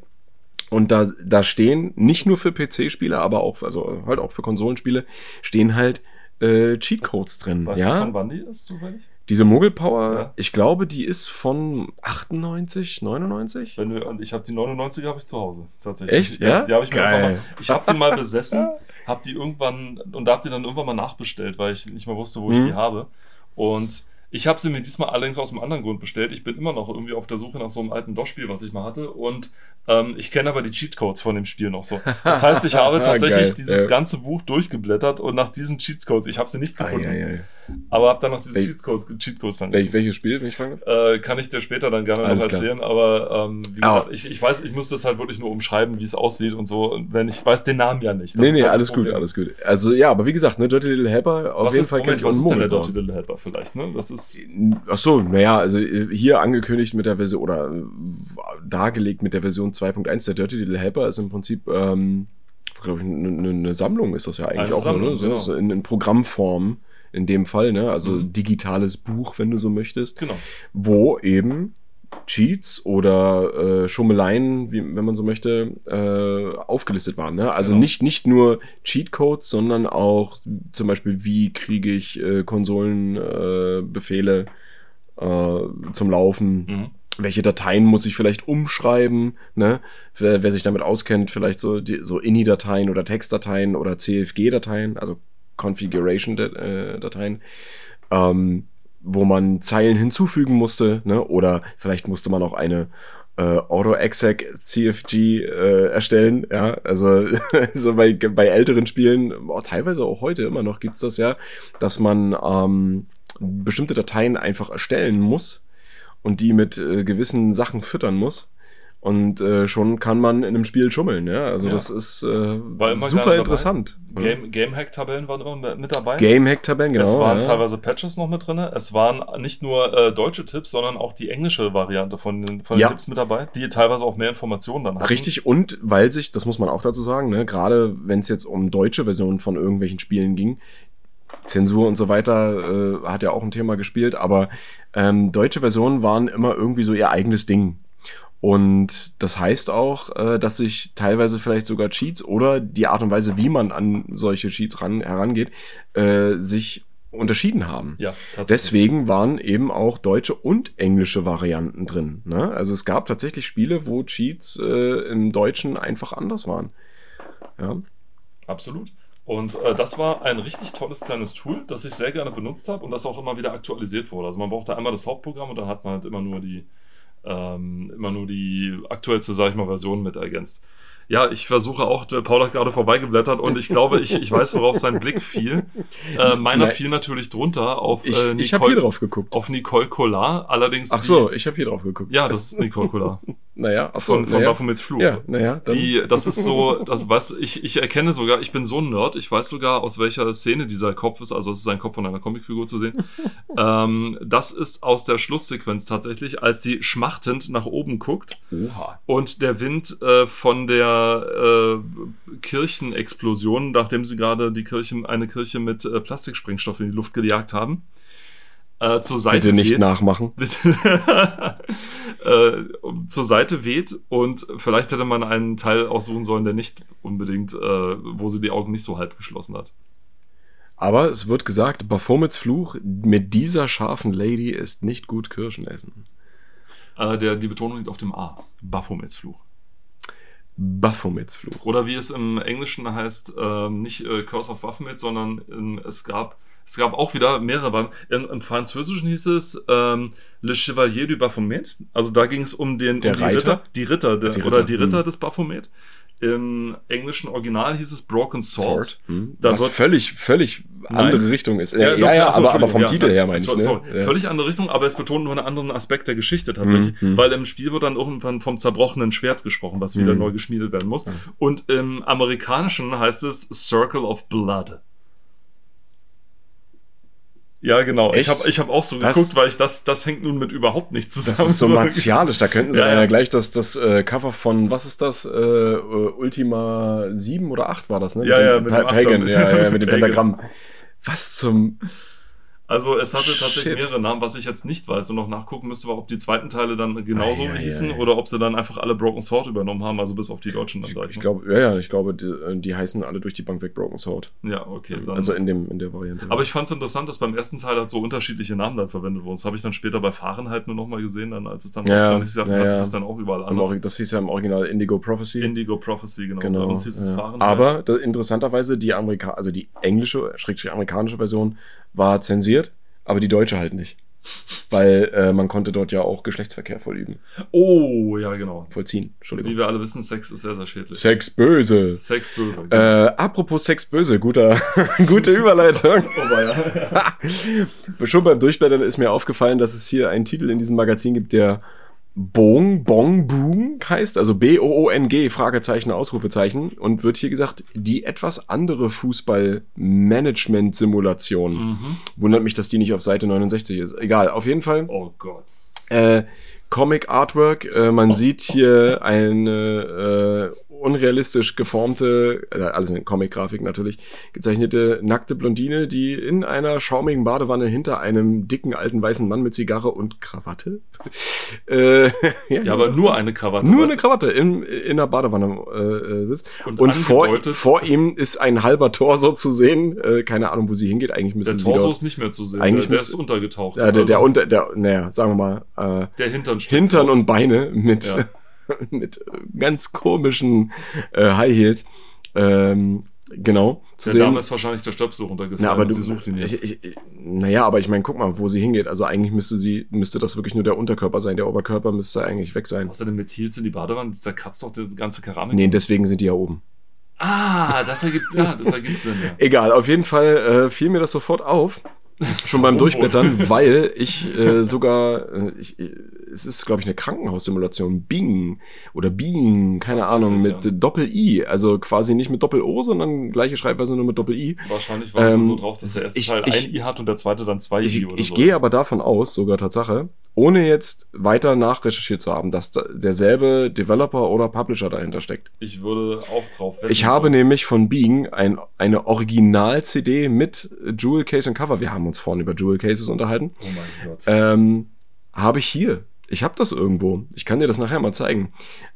Und da, da stehen nicht nur für PC-Spiele, aber auch, also halt auch für Konsolenspiele, stehen halt äh, Cheatcodes drin. Weißt du, ja, von wann die ist zufällig? Diese Mogelpower, Ja. ich glaube, die ist von 98, 99? Wenn wir, und ich habe die 99 habe ich zu Hause tatsächlich. Echt? Ja? Die habe ich mir Geil. einfach mal. Ich habe die mal besessen, <laughs> habe die irgendwann und da habe die dann irgendwann mal nachbestellt, weil ich nicht mehr wusste, wo ich Mhm. die habe. Und ich habe sie mir diesmal allerdings aus einem anderen Grund bestellt. Ich bin immer noch irgendwie auf der Suche nach so einem alten DOS-Spiel, was ich mal hatte. Und ähm, ich kenne aber die Cheatcodes von dem Spiel noch so. Das heißt, ich <laughs> habe tatsächlich Geil, dieses ja. ganze Buch durchgeblättert und nach diesen Cheatcodes, ich habe sie nicht gefunden, Ei, ei, ei. Aber habe dann noch diese Wel- Cheatcodes, Cheatcodes dann gesucht. welches Spiel, wenn ich fragen darf? Äh, kann ich dir später dann gerne Alles noch klar. erzählen, aber ähm, wie gesagt, ich, ich weiß, ich muss das halt wirklich nur umschreiben, wie es aussieht und so, und wenn ich weiß den Namen ja nicht. Das Nee, nee, halt alles gut, alles gut. Also ja, aber wie gesagt, ne, Dirty Little Helper, auf Was jeden ist, Fall Moment, ich was auch ist denn der. Dirty Little Helper vielleicht, ne? Das ist, Ach so, naja, also äh, hier angekündigt mit der Version oder äh, dargelegt mit der Version 2.1 der Dirty Little Helper ist im Prinzip, ähm, glaube ich, eine eine Sammlung ist das ja eigentlich Eine auch, Sammlung, ne? so, genau. in, in Programmform in dem Fall, ne? Also Mhm. digitales Buch, wenn du so möchtest, genau. wo eben Cheats oder äh, Schummeleien, wie, wenn man so möchte, äh, aufgelistet waren. Ne? Also Genau. nicht, nicht nur Cheatcodes, sondern auch zum Beispiel, wie kriege ich äh, Konsolenbefehle äh, äh, zum Laufen. Mhm. Welche Dateien muss ich vielleicht umschreiben? Ne? Wer, wer sich damit auskennt, vielleicht so, die, so INI-Dateien oder Textdateien oder CFG-Dateien, also Configuration-Dateien, ähm, wo man Zeilen hinzufügen musste, ne? oder vielleicht musste man auch eine äh, Auto-Exec CFG äh, erstellen, ja, also <laughs> so bei, bei älteren Spielen, oh, teilweise auch heute immer noch gibt's das ja, dass man ähm, bestimmte Dateien einfach erstellen muss und die mit äh, gewissen Sachen füttern muss. Und äh, schon kann man in einem Spiel schummeln, ja. Also Ja. das ist äh, super interessant. Game, Gamehack-Tabellen waren immer mit dabei. Game-Hack-Tabellen, genau. es waren ja. teilweise Patches noch mit drin. Es waren nicht nur äh, deutsche Tipps, sondern auch die englische Variante von den, von den Ja. Tipps mit dabei, die teilweise auch mehr Informationen dann hatten. Richtig, und weil sich, das muss man auch dazu sagen, ne, gerade wenn es jetzt um deutsche Versionen von irgendwelchen Spielen ging, Zensur und so weiter äh, hat ja auch ein Thema gespielt, aber ähm, deutsche Versionen waren immer irgendwie so ihr eigenes Ding. Und das heißt auch, äh, dass sich teilweise vielleicht sogar Cheats oder die Art und Weise, wie man an solche Cheats ran, herangeht, äh, sich unterschieden haben. Ja. Deswegen waren eben auch deutsche und englische Varianten drin. Ne? Also es gab tatsächlich Spiele, wo Cheats äh, im Deutschen einfach anders waren. Ja. Absolut. Und äh, das war ein richtig tolles kleines Tool, das ich sehr gerne benutzt habe und das auch immer wieder aktualisiert wurde. Also man brauchte einmal das Hauptprogramm und dann hat man halt immer nur die, ähm, immer nur die aktuellste, sag ich mal, Version mit ergänzt. Ja, ich versuche auch, Paul hat gerade vorbeigeblättert und ich glaube, ich, ich weiß, worauf sein Blick fiel. Äh, meiner Nein. fiel natürlich drunter auf Ich, äh, ich habe hier drauf geguckt. auf Nicole Collar. Allerdings. Ach so, ich habe hier drauf geguckt. Die, ja, das ist Nicole Collar. <laughs> Naja, ach so, Von, von naja. Baphomets Fluch. Ja, naja, dann. Die, das ist so, das weißt du, ich, ich erkenne sogar, ich bin so ein Nerd, ich weiß sogar, aus welcher Szene dieser Kopf ist, also es ist ein Kopf von einer Comicfigur zu sehen. <laughs> ähm, das ist aus der Schlusssequenz tatsächlich, als sie schmachtend nach oben guckt Oha. und der Wind äh, von der äh, Kirchenexplosion, nachdem sie gerade die Kirche, eine Kirche mit äh, Plastiksprengstoff in die Luft gejagt haben, äh, zur Seite Bitte nicht weht. nachmachen. <laughs> äh, zur Seite weht und vielleicht hätte man einen Teil aussuchen sollen, der nicht unbedingt, äh, wo sie die Augen nicht so halb geschlossen hat. Aber es wird gesagt, Baphomets Fluch mit dieser scharfen Lady ist nicht gut Kirschen essen. Äh, der, die Betonung liegt auf dem A. Baphomets Fluch. Baphomets Fluch. Oder wie es im Englischen heißt, ähm, nicht äh, Curse of Baphomet, sondern ähm, es gab es gab auch wieder mehrere Band. Im, Im Französischen hieß es ähm, Le Chevalier du Baphomet. Also da ging es um den Der um die Reiter? Ritter, die Ritter, der, Die oder Ritter, die Ritter hm. des Baphomet. Im englischen Original hieß es Broken Sword. Sword. Hm. Da Was völlig, völlig andere Nein. Richtung ist. Ja, ja, doch, ja, ach so, aber, aber vom ja, Titel ja, her meine ich. sorry, Ne? sorry. Ja. Völlig andere Richtung, aber es betont nur einen anderen Aspekt der Geschichte tatsächlich, Mhm, mhm. weil im Spiel wird dann irgendwann vom zerbrochenen Schwert gesprochen, was wieder Mhm. neu geschmiedet werden muss. Und im Amerikanischen heißt es Circle of Blood. Ja, genau. Ich Echt? habe ich hab auch so Was? geguckt, weil ich das, das hängt nun mit überhaupt nichts zusammen. Das ist so martialisch, da könnten sie Ja, ja, gleich das, das äh, Cover von, was ist das? Äh, äh, Ultima 7 oder 8 war das, ne? Ja, dem ja, mit Pa- dem Pagan, ja, ja, mit dem. <laughs> Pentagramm. Was zum. Also es hatte tatsächlich Shit. mehrere Namen, was ich jetzt nicht weiß und noch nachgucken müsste, war, ob die zweiten Teile dann genauso Ei, ei, hießen ei. oder ob sie dann einfach alle Broken Sword übernommen haben, also bis auf die Deutschen dann gleich. Ich glaube, ja, ja, ich glaube, die, äh, die heißen alle durch die Bank weg Broken Sword. ja, okay. Dann, Also in dem, in der Variante. aber ich fand es interessant, dass beim ersten Teil halt so unterschiedliche Namen dann verwendet wurden. Das habe ich dann später bei Fahrenheit nur nochmal gesehen, dann als es dann Ja, ist, ja, ja, ja. ist es dann auch überall anders. Das hieß ja im Original Indigo Prophecy. Indigo Prophecy, genau. genau. Bei uns hieß es ja. Fahrenheit. Aber da, interessanterweise die Amerika also die englische, schrägstrich amerikanische Version war zensiert, aber die deutsche halt nicht. Weil äh, man konnte dort ja auch Geschlechtsverkehr vollüben. oh, ja, genau. Vollziehen. Wie Entschuldigung. wir alle wissen, Sex ist sehr, sehr schädlich. Sex böse. Sex böse. Äh, apropos Sex böse, guter, <laughs> gute Überleitung. <laughs> Oh. <laughs> Schon beim Durchblättern ist mir aufgefallen, dass es hier einen Titel in diesem Magazin gibt, der Bong Bong Boom heißt, also B-O-O-N-G, Fragezeichen, Ausrufezeichen, und wird hier gesagt, die etwas andere Fußball-Management-Simulation. mhm. Wundert mich, dass die nicht auf Seite 69 ist. Egal, auf jeden Fall. Oh Gott. Äh, Comic Artwork, äh, man sieht hier eine äh, unrealistisch geformte, äh, alles in Comic-Grafik natürlich, gezeichnete nackte Blondine, die in einer schaumigen Badewanne hinter einem dicken alten weißen Mann mit Zigarre und Krawatte. <laughs> Äh, <laughs> Ja, aber nur eine Krawatte. nur weißt eine? Krawatte in, in der Badewanne äh, sitzt. Und Und, vor, vor ihm ist ein halber Torso zu sehen. Äh, keine Ahnung, wo sie hingeht. Eigentlich müsste Der sie Torso dort. ist nicht mehr zu sehen. Eigentlich der, der müsste- ist untergetaucht. Ja, der, der Also, unter, der, naja, sagen wir mal, äh, der Hintern Hintern und Beine mit, Ja. <laughs> <laughs> mit ganz komischen äh, High Heels. Ähm, genau. Zu Der Dame sehen. ist wahrscheinlich der Stöpsel runtergefallen Na, aber du, sie sucht ihn jetzt. Ich, ich, naja, aber ich meine, guck mal, wo sie hingeht. Also eigentlich müsste sie, müsste das wirklich nur der Unterkörper sein. Der Oberkörper müsste eigentlich weg sein. Was er denn mit Heels in die Badewanne? Das zerkratzt doch die ganze Keramik. Nee, deswegen sind die ja oben. Ah, das ergibt, ja, das ergibt Sinn, ja. <laughs> Egal, auf jeden Fall äh, fiel mir das sofort auf. Schon beim Durchblättern, weil ich äh, sogar, äh, ich, äh, es ist, glaube ich, eine Krankenhaussimulation, Bing oder Being, keine Ahnung, mit ja. Doppel-I. Also quasi nicht mit Doppel-O, sondern gleiche Schreibweise nur mit Doppel-I. Wahrscheinlich war Ähm, es so drauf, dass der erste ich- Teil ich- ein I hat und der zweite dann zwei Ich, I oder ich so. gehe aber davon aus, sogar Tatsache, ohne jetzt weiter nachrecherchiert zu haben, dass da derselbe Developer oder Publisher dahinter steckt. Ich würde auch drauf wetten. Ich habe nämlich von Being ein, eine Original-CD mit Jewel Case und Cover. Wir haben uns vorhin über Jewel Cases unterhalten. Oh mein Gott. Ähm, habe ich hier. Ich habe das irgendwo. Ich kann dir das nachher mal zeigen.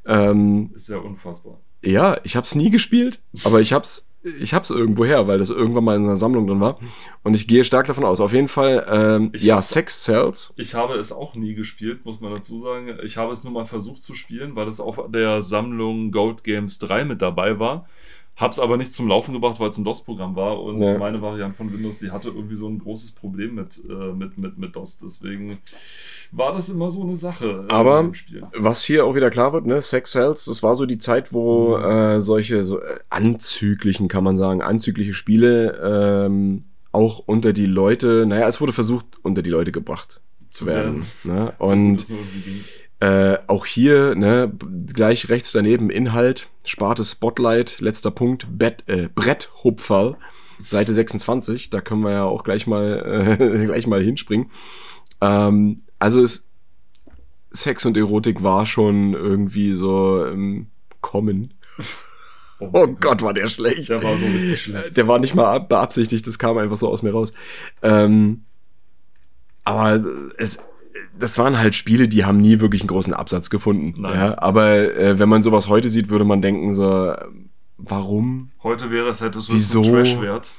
Ähm, ist ja unfassbar. ja, ich habe es nie gespielt, aber ich hab's, ich hab's irgendwo her, weil das irgendwann mal in einer Sammlung drin war. Und ich gehe stark davon aus. Auf jeden Fall, ähm, Ich ja, hab- Sex Cells. Ich habe es auch nie gespielt, muss man dazu sagen. Ich habe es nur mal versucht zu spielen, weil es auf der Sammlung Gold Games 3 mit dabei war. Hab's aber nicht zum Laufen gebracht, weil es ein DOS-Programm war und Ja. meine Variante von Windows, die hatte irgendwie so ein großes Problem mit, äh, mit, mit, mit DOS. Deswegen war das immer so eine Sache äh, Aber-. Was hier auch wieder klar wird, ne, Sex Cells, das war so die Zeit, wo Mhm. äh, solche so, äh, anzüglichen, kann man sagen, anzügliche Spiele ähm, auch unter die Leute, naja, es wurde versucht, unter die Leute gebracht zu werden. Ne? So gut Und Äh, auch hier, ne, gleich rechts daneben Inhalt, Sparte Spotlight, letzter Punkt, Bett, äh, Bretthupferl, Seite 26, da können wir ja auch gleich mal, äh, <laughs> gleich mal hinspringen. Ähm, also es, Sex und Erotik war schon irgendwie so im Kommen. Oh mein Gott, war der schlecht. Der war so richtig schlecht. Der war nicht mal ab- beabsichtigt, das kam einfach so aus mir raus. Ähm, aber es, das waren halt Spiele, die haben nie wirklich einen großen Absatz gefunden. Nein. Ja, aber äh, wenn man sowas heute sieht, würde man denken so, äh, warum? Heute wäre es, hätte es Wieso? so Trash-Wert.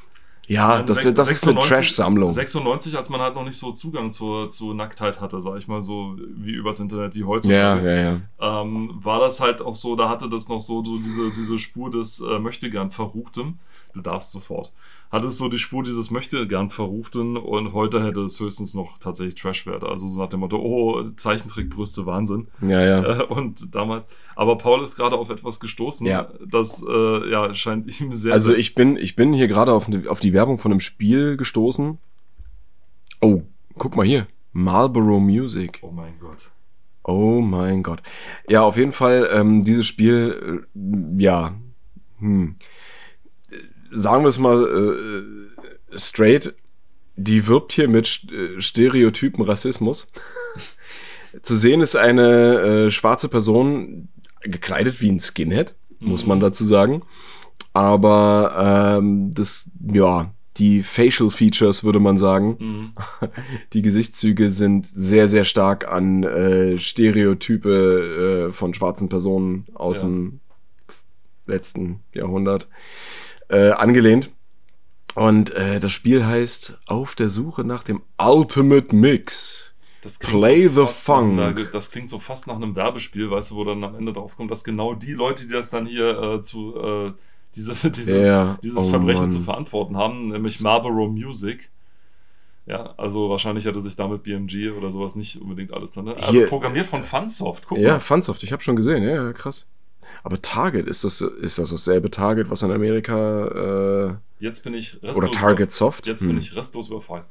Ja, das, Sech- das ist eine 96 Trash-Sammlung. 96, als man halt noch nicht so Zugang zur, zur Nacktheit hatte, sag ich mal so, wie übers Internet, wie Ja, heutzutage. ja, ja. ähm, war das halt auch so, da hatte das noch so, so diese, diese Spur des äh, Möchtegern Verruchten. Du darfst sofort. Hat es so die Spur dieses Möchtegern Verruchten und heute hätte es höchstens noch tatsächlich Trashwert. Also so nach dem Motto, oh, Zeichentrickbrüste, Wahnsinn. Ja, ja. Äh, und damals, aber Paul ist gerade auf etwas gestoßen, Ja. das äh, ja scheint ihm sehr, Also ich bin, ich bin hier gerade auf, ne- auf die Werbung von einem Spiel gestoßen. Oh, guck mal hier. Marlboro Music. oh mein Gott. Oh mein Gott. Ja, auf jeden Fall, ähm, dieses Spiel, äh, ja, hm. Sagen wir es mal äh, straight, die wirbt hier mit äh, Stereotypen Rassismus. <laughs> Zu sehen ist eine äh, schwarze Person gekleidet wie ein Skinhead, muss man dazu sagen. Aber ähm, das, ja, die Facial Features, würde man sagen, Mhm. <laughs> die Gesichtszüge sind sehr, sehr stark an äh, Stereotype äh, von schwarzen Personen aus Ja. dem letzten Jahrhundert äh, angelehnt. Und äh, das Spiel heißt Auf der Suche nach dem Ultimate Mix. Das Play the fast nach Funk. einer- das klingt so fast nach einem Werbespiel, weißt du, wo dann am Ende drauf kommt, dass genau die Leute, die das dann hier äh, zu äh, diese, <laughs> dieses, Ja, dieses oh Verbrechen Mann. zu verantworten haben, nämlich Marlboro Music. Ja, also wahrscheinlich hätte sich damit BMG oder sowas nicht unbedingt alles dann. Ne? Aber programmiert von Funsoft, guck Ja, mal. Funsoft, ich habe schon gesehen, ja, krass. Aber Target, ist das, ist das dasselbe Target, was in Amerika Jetzt bin ich äh, restlos oder Target Soft? Jetzt Hm. bin ich restlos überfragt.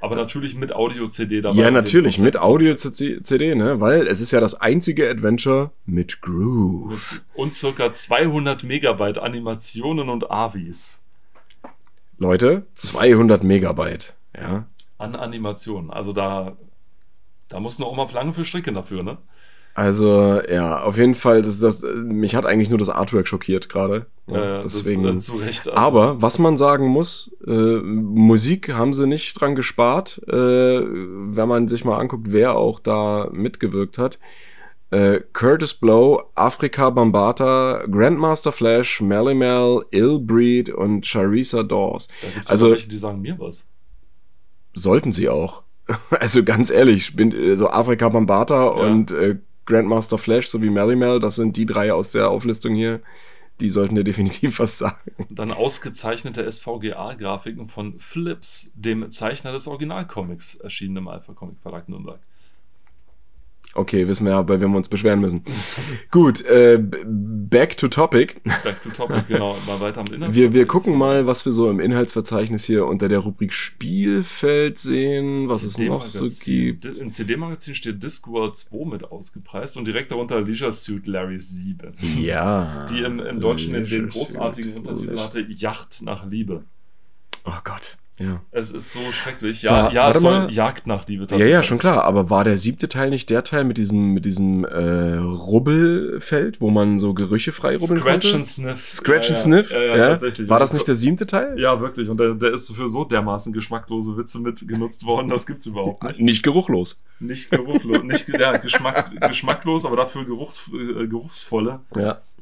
Aber natürlich mit Audio-CD dabei. Ja, natürlich, mit Audio-CD, ne? Weil es ist ja das einzige Adventure mit Groove. Und circa 200 Megabyte Animationen und AVIs Leute, 200 Megabyte. Ja. an Animationen. Also da, da muss noch mal lange für stricken dafür, ne? Also, ja, auf jeden Fall, das, das, mich hat eigentlich nur das Artwork schockiert gerade. Ja, Äh, deswegen. Das, äh, zu Recht. Also, Aber was man sagen muss, äh, Musik haben sie nicht dran gespart, äh, wenn man sich mal anguckt, wer auch da mitgewirkt hat. Äh, Curtis Blow, Afrika Bambata, Grandmaster Flash, Melly Mel, Ill Breed und Charissa Dawes. da gibt's also- welche, die sagen mir was. Sollten sie auch. <laughs> Also ganz ehrlich, ich bin äh, so Afrika Bambata und äh, Grandmaster Flash sowie Melly Mel, das sind die drei aus der Auflistung hier. Die sollten dir <laughs> definitiv was sagen. Dann ausgezeichnete SVGA-Grafiken von Flips, dem Zeichner des Originalcomics, erschienen im Alpha Comic Verlag Nürnberg. Okay, wissen wir ja, bei wem wir uns beschweren müssen. Gut, äh, back to topic. Back to topic, genau, mal weiter am Inhalt. Wir, wir gucken mal, was wir so im Inhaltsverzeichnis hier unter der Rubrik Spielfeld sehen, was es noch so gibt. Im CD-Magazin steht Discworld 2 mit ausgepreist und direkt darunter Leisure Suit Larry 7. Ja. Die im, im Deutschen den, den großartigen Untertitel hatte Yacht nach Liebe. Oh Gott. Ja. Es ist so schrecklich. Ja, War- ja es soll mal. Jagd nach Liebe Ja, ja, schon klar. Aber war der siebte Teil nicht der Teil mit diesem, mit diesem äh, Rubbelfeld, wo man so Gerüche frei rubbeln Scratch konnte? and Sniff. Scratch ja, and Sniff? Ja, ja, ja, tatsächlich. War das nicht der siebte Teil? Ja, wirklich. Und der, der ist für so dermaßen geschmacklose Witze mit genutzt worden, das gibt's überhaupt nicht. Nicht geruchlos. Nicht geruchlos, nicht ja, Geschmack, geschmacklos, aber dafür geruchs, äh, geruchsvolle.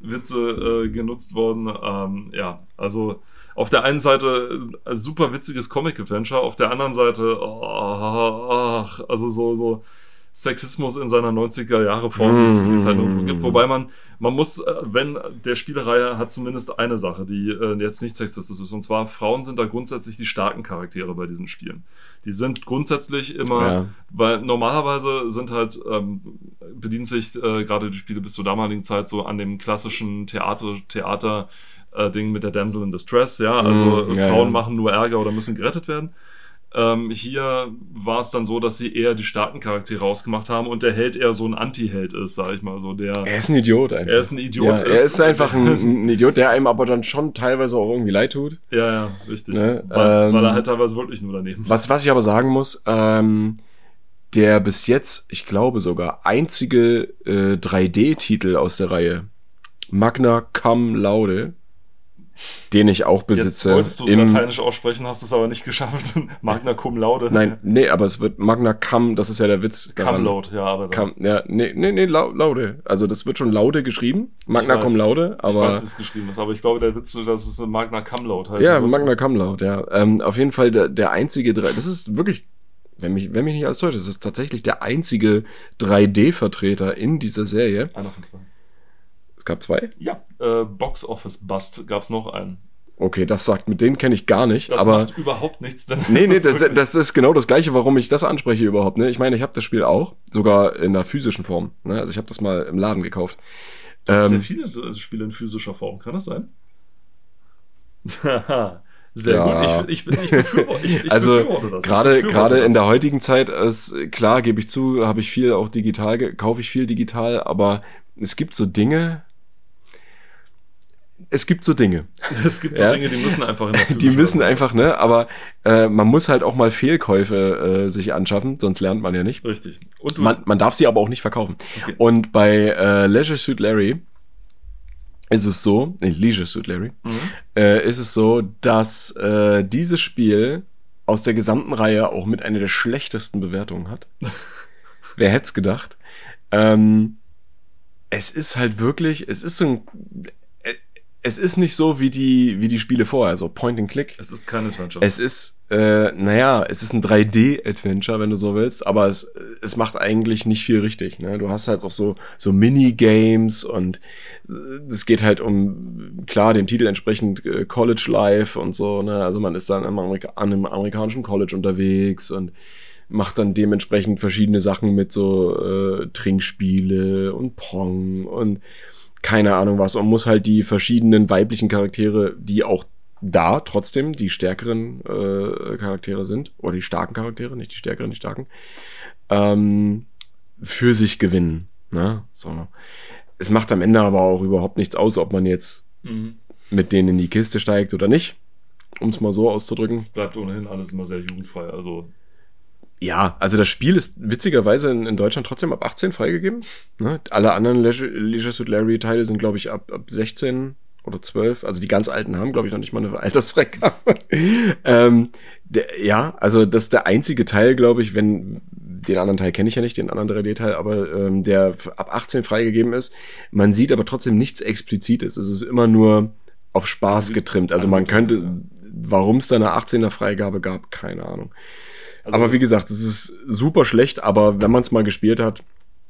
Witze äh, genutzt worden. Ähm, ja, also auf der einen Seite äh, super witziges Comic-Adventure, auf der anderen Seite, oh, ach, also so, so, Sexismus in seiner 90er Jahre Form, wie es- wie es halt irgendwo Mm. gibt. Wobei man, man muss, äh, wenn der Spielereihe hat zumindest eine Sache, die äh, jetzt nicht sexistisch ist. Und zwar, Frauen sind da grundsätzlich die starken Charaktere bei diesen Spielen. Die sind grundsätzlich immer, Ja. weil normalerweise sind halt, ähm, bedient sich äh, gerade die Spiele bis zur damaligen Zeit so an dem klassischen Theater, Theater, äh, Ding mit der Damsel in Distress, ja, also Mm, ja, Frauen ja. machen nur Ärger oder müssen gerettet werden. Ähm, hier war es dann so, dass sie eher die starken Charaktere ausgemacht haben und der Held eher so ein Anti-Held ist, sag ich mal so. Der, Er ist ein Idiot einfach. Er ist ein Idiot, Ja, er ist- ist einfach ein, <laughs> ein Idiot, der einem aber dann schon teilweise auch irgendwie leid tut. ja, ja, richtig. Ne, weil, ähm, weil er halt teilweise wirklich nur daneben Was, was ich aber sagen muss, ähm, der bis jetzt, ich glaube sogar, einzige äh, 3D-Titel aus der Reihe, Magna Cum Laude, den ich auch Jetzt besitze. wolltest du es im- lateinisch aussprechen, hast es aber nicht geschafft. <laughs> Magna cum laude. Nein, nee, aber es wird Magna Cum, das ist ja der Witz. Cum laude, ja, aber Cum, ja, nee, nee, nee, Lau- Laude. Also das wird schon Laude geschrieben. Magna Ich weiß. Cum Laude, ich aber. weiß, wie es geschrieben ist, aber ich glaube, der Witz, dass es Magna cum laude heißt. Ja, Magna Cum Laude, ja. Ähm, auf jeden Fall der, der einzige, drei- das ist wirklich, wenn mich, wenn mich nicht alles täuscht, das ist tatsächlich der einzige 3D-Vertreter in dieser Serie. Einer von zwei. Gab zwei. Ja, äh, Box Office Bust gab es noch einen. Okay, das sagt, mit denen kenne ich gar nicht, Das aber. macht überhaupt nichts, denn Nee, nee, das, das ist genau das gleiche, warum ich das anspreche überhaupt. Ne? Ich meine, ich habe das Spiel auch, sogar in der physischen Form. Ne? Also ich habe das mal im Laden gekauft. Du hast sehr Ähm, viele äh, Spiele in physischer Form, kann das sein? <laughs> sehr Ja. gut. Ich, ich, ich, befürworte, ich, ich <laughs> also gerade gerade in der heutigen Zeit ist klar gebe ich zu habe ich viel auch digital kaufe ich viel digital aber es gibt so Dinge es gibt so Dinge <laughs> Es gibt so Ja. Dinge, die müssen einfach <laughs> die müssen Form. einfach ne aber äh, man muss halt auch mal Fehlkäufe äh, sich anschaffen sonst lernt man ja nicht Richtig. Und du, man, man darf sie aber auch nicht verkaufen Okay. und bei äh, Leisure Suit Larry ist es so, nee, Leisure Suit Larry, Mhm. äh, ist es so, dass äh, dieses Spiel aus der gesamten Reihe auch mit einer der schlechtesten Bewertungen hat. <laughs> Wer hätte es gedacht? Ähm, es ist halt wirklich, es ist so ein, es ist nicht so wie die, wie die Spiele vorher, so Point and Click. es ist kein Adventure. Es ist, äh, naja, es ist ein 3D-Adventure, wenn du so willst, aber es, es macht eigentlich nicht viel richtig. Ne? Du hast halt auch so, so Minigames und äh, es geht halt um, klar, dem Titel entsprechend äh, College Life und so. Ne? Also man ist dann am Amerika an einem amerikanischen College unterwegs und macht dann dementsprechend verschiedene Sachen mit so äh, Trinkspiele und Pong und keine Ahnung was und muss halt die verschiedenen weiblichen Charaktere, die auch da trotzdem die stärkeren äh, Charaktere sind, oder die starken Charaktere, nicht die stärkeren, die starken, ähm, für sich gewinnen. Ne? So. Es macht am Ende aber auch überhaupt nichts aus, ob man jetzt Mhm. mit denen in die Kiste steigt oder nicht, um es mal so auszudrücken. Es bleibt ohnehin alles immer sehr jugendfrei. Also Ja, also das Spiel ist witzigerweise in, in Deutschland trotzdem ab 18 freigegeben. Ne? Alle anderen Leisure, Leisure Suit Larry Teile sind, glaube ich, ab, ab 16 oder 12. Also die ganz alten haben, glaube ich, noch nicht mal eine Altersfreigabe. <laughs> ähm, ja, also das ist der einzige Teil, glaube ich, wenn den anderen Teil kenne ich ja nicht, den anderen 3D-Teil, aber ähm, der ab 18 freigegeben ist. Man sieht aber trotzdem nichts Explizites. Es ist immer nur auf Spaß getrimmt. Also man könnte, warum es da eine 18er Freigabe gab, keine Ahnung. Also- aber wie gesagt, es ist super schlecht, aber wenn man es mal gespielt hat,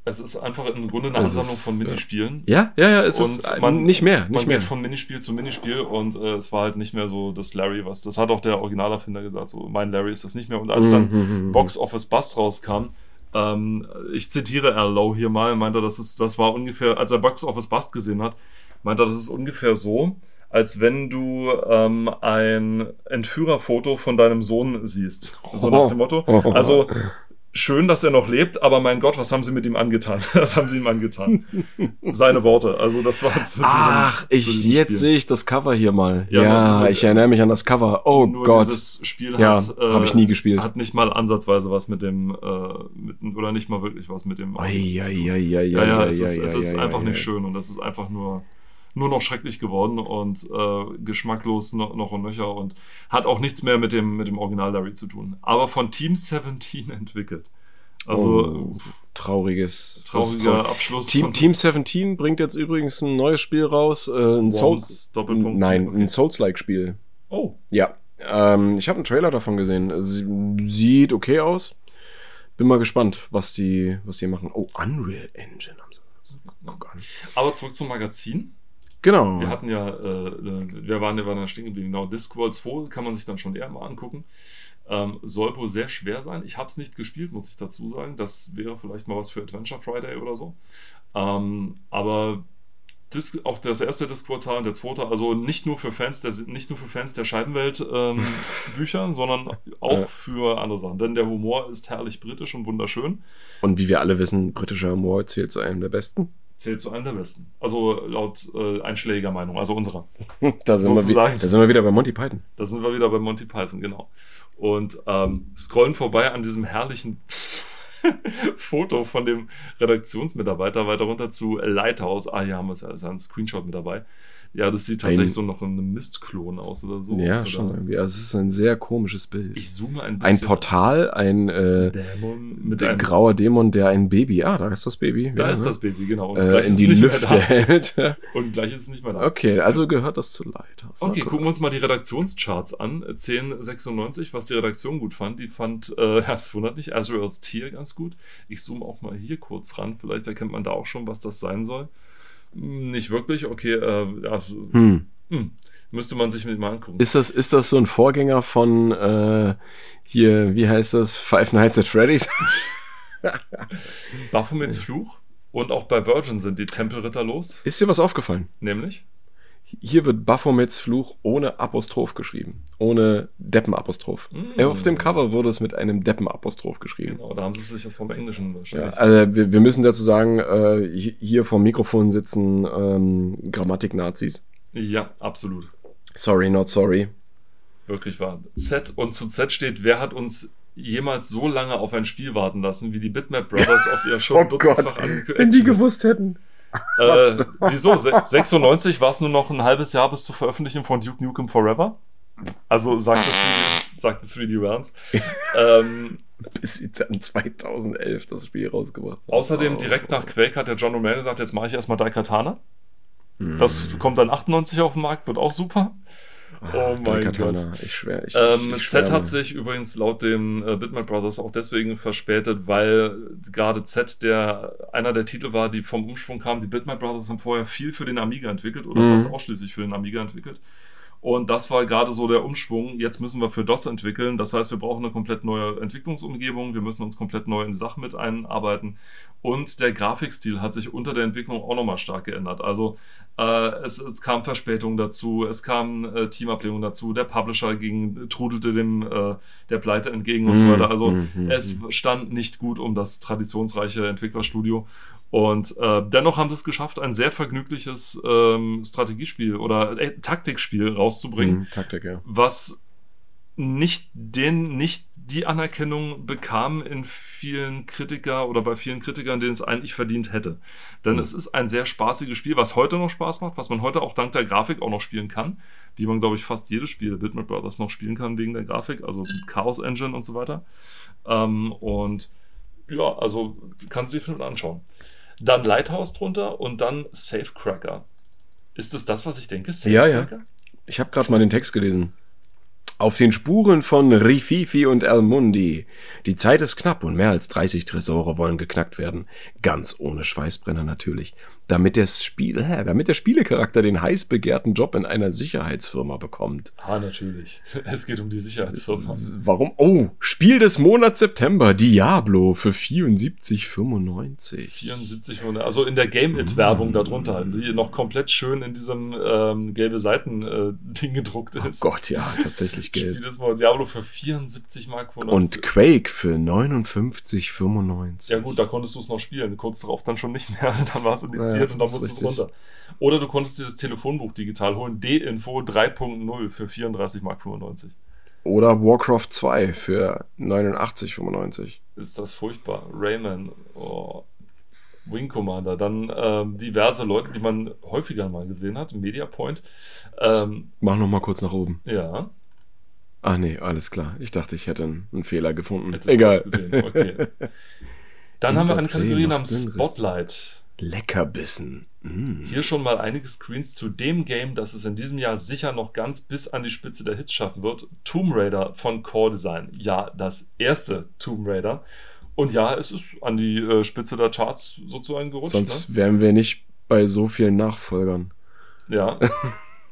es ist einfach im Grunde eine Ansammlung von. Minispielen. ja, ja, ja, es Und ist man- nicht mehr, Man nicht mehr. geht von Minispiel zu Minispiel und äh, es war halt nicht mehr so das Larry, was das hat auch der Originalerfinder gesagt, so mein Larry ist das nicht mehr. Und als dann Mhm, Box Office Bust rauskam, ähm, ich zitiere Al Lowe hier mal, meinte er, das ist, das war ungefähr, als er Box Office Bust gesehen hat, meinte er, das ist ungefähr so, als wenn du ähm, ein Entführerfoto von deinem Sohn siehst. So nach dem Motto. Also schön, dass er noch lebt, aber mein Gott, was haben sie mit ihm angetan? <laughs> Was haben sie ihm angetan? Seine Worte. Also das war zu diesem, Ach, zu ich, diesem jetzt sehe ich das Cover hier mal. Ja, Ja, nur- ich erinnere mich an das Cover. Oh Nur Gott. dieses Spiel Ja, hat, hab ich nie gespielt. Hat nicht mal ansatzweise was mit dem, äh, mit, oder nicht mal wirklich was mit dem. Ei, ei, ja, ja, ei, es ist, es ist ei, einfach ei, nicht schön und es ist einfach nur, nur noch schrecklich geworden und äh, geschmacklos noch, noch und nöcher und hat auch nichts mehr mit dem, mit dem Original Larry zu tun. Aber von Team 17 <laughs> entwickelt. Also Oh, trauriges. trauriger traurig. Abschluss. Team, Team 17 bringt jetzt übrigens ein neues Spiel raus. Äh, ein Souls. Doppelpunkt. Nein, Okay. ein Souls-like-Spiel. Oh, Ja. Ähm, ich habe einen Trailer davon gesehen. Es sieht okay aus. bin mal gespannt, was die, was die machen. Oh, Unreal Engine haben sie. Guck an. Aber zurück zum Magazin. Genau. Wir hatten ja, äh, wir waren, wir waren stehen geblieben. Genau, Discworld 2 kann man sich dann schon eher mal angucken. Ähm, soll wohl sehr schwer sein. Ich habe es nicht gespielt, muss ich dazu sagen. Das wäre vielleicht mal was für Adventure Friday oder so. Ähm, aber Dis auch das erste Disc-Quartal und der zweite, also nicht nur für Fans der, nicht nur für Fans der Scheibenwelt-Bücher, ähm, <laughs> sondern auch ja. für andere Sachen. Denn der Humor ist herrlich britisch und wunderschön. Und wie wir alle wissen, britischer Humor zählt zu einem der besten. Zählt zu einem der besten. Also laut äh, einschlägiger Meinung, also unserer. <laughs> da, sind wir, da sind wir wieder bei Monty Python. Da sind wir wieder bei Monty Python, genau. Und ähm, scrollen vorbei an diesem herrlichen <laughs> Foto von dem Redaktionsmitarbeiter weiter runter zu Lighthouse. Ah, hier haben wir es ja, ist ein Screenshot mit dabei. Ja, das sieht tatsächlich ein, so noch ein Mistklon aus oder so. Ja, oder? schon irgendwie. Also es ist ein sehr komisches Bild. Ich zoome ein bisschen. Ein Portal, ein äh, Dämon mit einem grauer Dämon, der ein Baby, ah, da ist das Baby. Da ja, ist ne? das Baby, genau. Und äh, in die Lüfte hält. <laughs> Und gleich ist es nicht mehr da. Okay, also gehört das zu Lighthouse. Okay, gucken wir uns mal die Redaktionscharts an. 1096, was die Redaktion gut fand. Die fand, äh, <laughs> ja, es wundert nicht, Azrael's Tier ganz gut. Ich zoome auch mal hier kurz ran. Vielleicht erkennt man da auch schon, was das sein soll. Nicht wirklich, okay, äh, also, hm. Hm, müsste man sich mit mal angucken. Ist das, ist das so ein Vorgänger von äh, hier, wie heißt das, Five Nights at Freddy's? <laughs> Baphomets Fluch und auch bei Virgin sind die Tempelritter los. Ist dir was aufgefallen? Nämlich? Hier wird Baphomets Fluch ohne Apostroph geschrieben. Ohne Deppenapostroph. Mm. Auf dem Cover wurde es mit einem Deppenapostroph geschrieben. Genau, da haben sie sich das vom Englischen wahrscheinlich. Ja, also wir, wir, müssen dazu sagen, äh, hier vom Mikrofon sitzen ähm, Grammatik-Nazis. Ja, absolut. Sorry, not sorry. Wirklich wahr. Z und zu Z steht, wer hat uns jemals so lange auf ein Spiel warten lassen, wie die Bitmap Brothers <laughs> auf ihr schon oh dutzendfach angekündigt. Wenn die gewusst hätten. Äh, wieso? 96 war es nur noch ein halbes Jahr bis zur Veröffentlichung von Duke Nukem Forever. Also sagte, 3D, sagte 3D Realms. <laughs> ähm, bis sie dann 2011 das Spiel rausgebracht haben. Außerdem direkt nach Quake hat der John Romero gesagt, jetzt mache ich erstmal Daikatana. Hm. Das kommt dann 98 auf den Markt, wird auch super. Oh mein Daikatana. Gott. Ich schwör, ich, ähm, ich Z hat sich übrigens laut dem äh, Bitmap Brothers auch deswegen verspätet, weil gerade Z der einer der Titel war, die vom Umschwung kam. Die Bitmap Brothers haben vorher viel für den Amiga entwickelt oder mhm. fast ausschließlich für den Amiga entwickelt. Und das war gerade so der Umschwung. Jetzt müssen wir für DOS entwickeln. Das heißt, wir brauchen eine komplett neue Entwicklungsumgebung. Wir müssen uns komplett neu in die Sachen mit einarbeiten. Und der Grafikstil hat sich unter der Entwicklung auch nochmal stark geändert. Also äh, es, es, kam Verspätung dazu, es kam äh, Teamablehnung dazu, der Publisher ging, trudelte dem äh, der Pleite entgegen und mm, so weiter. Also mm, es stand nicht gut um das traditionsreiche Entwicklerstudio. Und äh, dennoch haben sie es geschafft, ein sehr vergnügliches ähm, Strategiespiel oder äh, Taktikspiel rauszubringen. Mhm, Taktik, ja. Was nicht den, nicht die Anerkennung bekam in vielen Kritiker oder bei vielen Kritikern, denen es eigentlich verdient hätte. Denn mhm. es ist ein sehr spaßiges Spiel, was heute noch Spaß macht, was man heute auch dank der Grafik auch noch spielen kann. Wie man, glaube ich, fast jedes Spiel Bitmap Brothers noch spielen kann wegen der Grafik, also Chaos Engine und so weiter. Ähm, und ja, also kann sich den anschauen. Dann Lighthouse drunter und dann Safecracker. Ist das das, was ich denke? Safecracker? Ja, ja. Ich habe gerade mal den Text gelesen. Auf den Spuren von Rififi und El Mundi. Die Zeit ist knapp und mehr als 30 Tresore wollen geknackt werden. Ganz ohne Schweißbrenner natürlich. Damit, das Spiel, äh, damit der Spielecharakter den heiß begehrten Job in einer Sicherheitsfirma bekommt. Ah, natürlich. <laughs> Es geht um die Sicherheitsfirma. Warum? Oh, Spiel des Monats September. Diablo für 74,95. 74, also in der Game It-Werbung mm. darunter, die noch komplett schön in diesem ähm, gelbe Seiten-Ding äh, gedruckt ist. Oh Gott, ja, tatsächlich richtig Geld. Spiel des Monats. Diablo für 74 Mark. Und Quake für 59,95. Ja gut, da konntest du es noch spielen. Kurz darauf dann schon nicht mehr. <laughs> Dann war es indiziert ja, und dann musstest du es runter. Oder du konntest dir das Telefonbuch digital holen. D-Info 3.0 für 34 Mark 95. Oder Warcraft 2 für 89,95. Ist das furchtbar. Rayman. Oh. Wing Commander, dann ähm, diverse Leute, die man häufiger mal gesehen hat, Media Point. Ähm, Mach noch mal kurz nach oben. Ja. Ah nee, alles klar. Ich dachte, ich hätte einen, Fehler gefunden. Hättest Egal. Okay. <laughs> Dann haben wir eine Kategorie namens Spotlight. Leckerbissen. Mm. Hier schon mal einige Screens zu dem Game, das es in diesem Jahr sicher noch ganz bis an die Spitze der Hits schaffen wird. Tomb Raider von Core Design. Ja, das erste Tomb Raider. Und ja, es ist an die äh, Spitze der Charts sozusagen gerutscht. Sonst ne? wären wir nicht bei so vielen Nachfolgern. Ja. <laughs>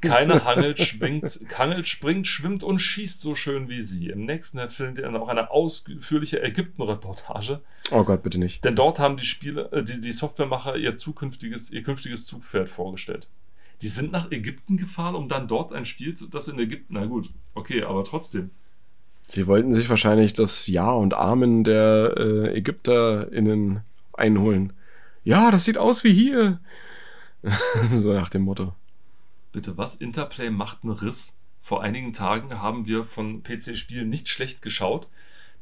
Keine <laughs> hangelt, schwingt, hangelt, springt, schwimmt und schießt so schön wie sie. Im nächsten findet ihr dann auch eine ausführliche Ägypten-Reportage. Oh Gott, bitte nicht. Denn dort haben die Spiele, äh, die, die Softwaremacher ihr zukünftiges, ihr künftiges Zugpferd vorgestellt. Die sind nach Ägypten gefahren, um dann dort ein Spiel zu, das in Ägypten, na gut, okay, aber trotzdem. Sie wollten sich wahrscheinlich das Ja und Amen der äh, ÄgypterInnen einholen. Ja, das sieht aus wie hier. <laughs> so nach dem Motto. Bitte was? Interplay macht einen Riss. Vor einigen Tagen haben wir von PC-Spielen nicht schlecht geschaut,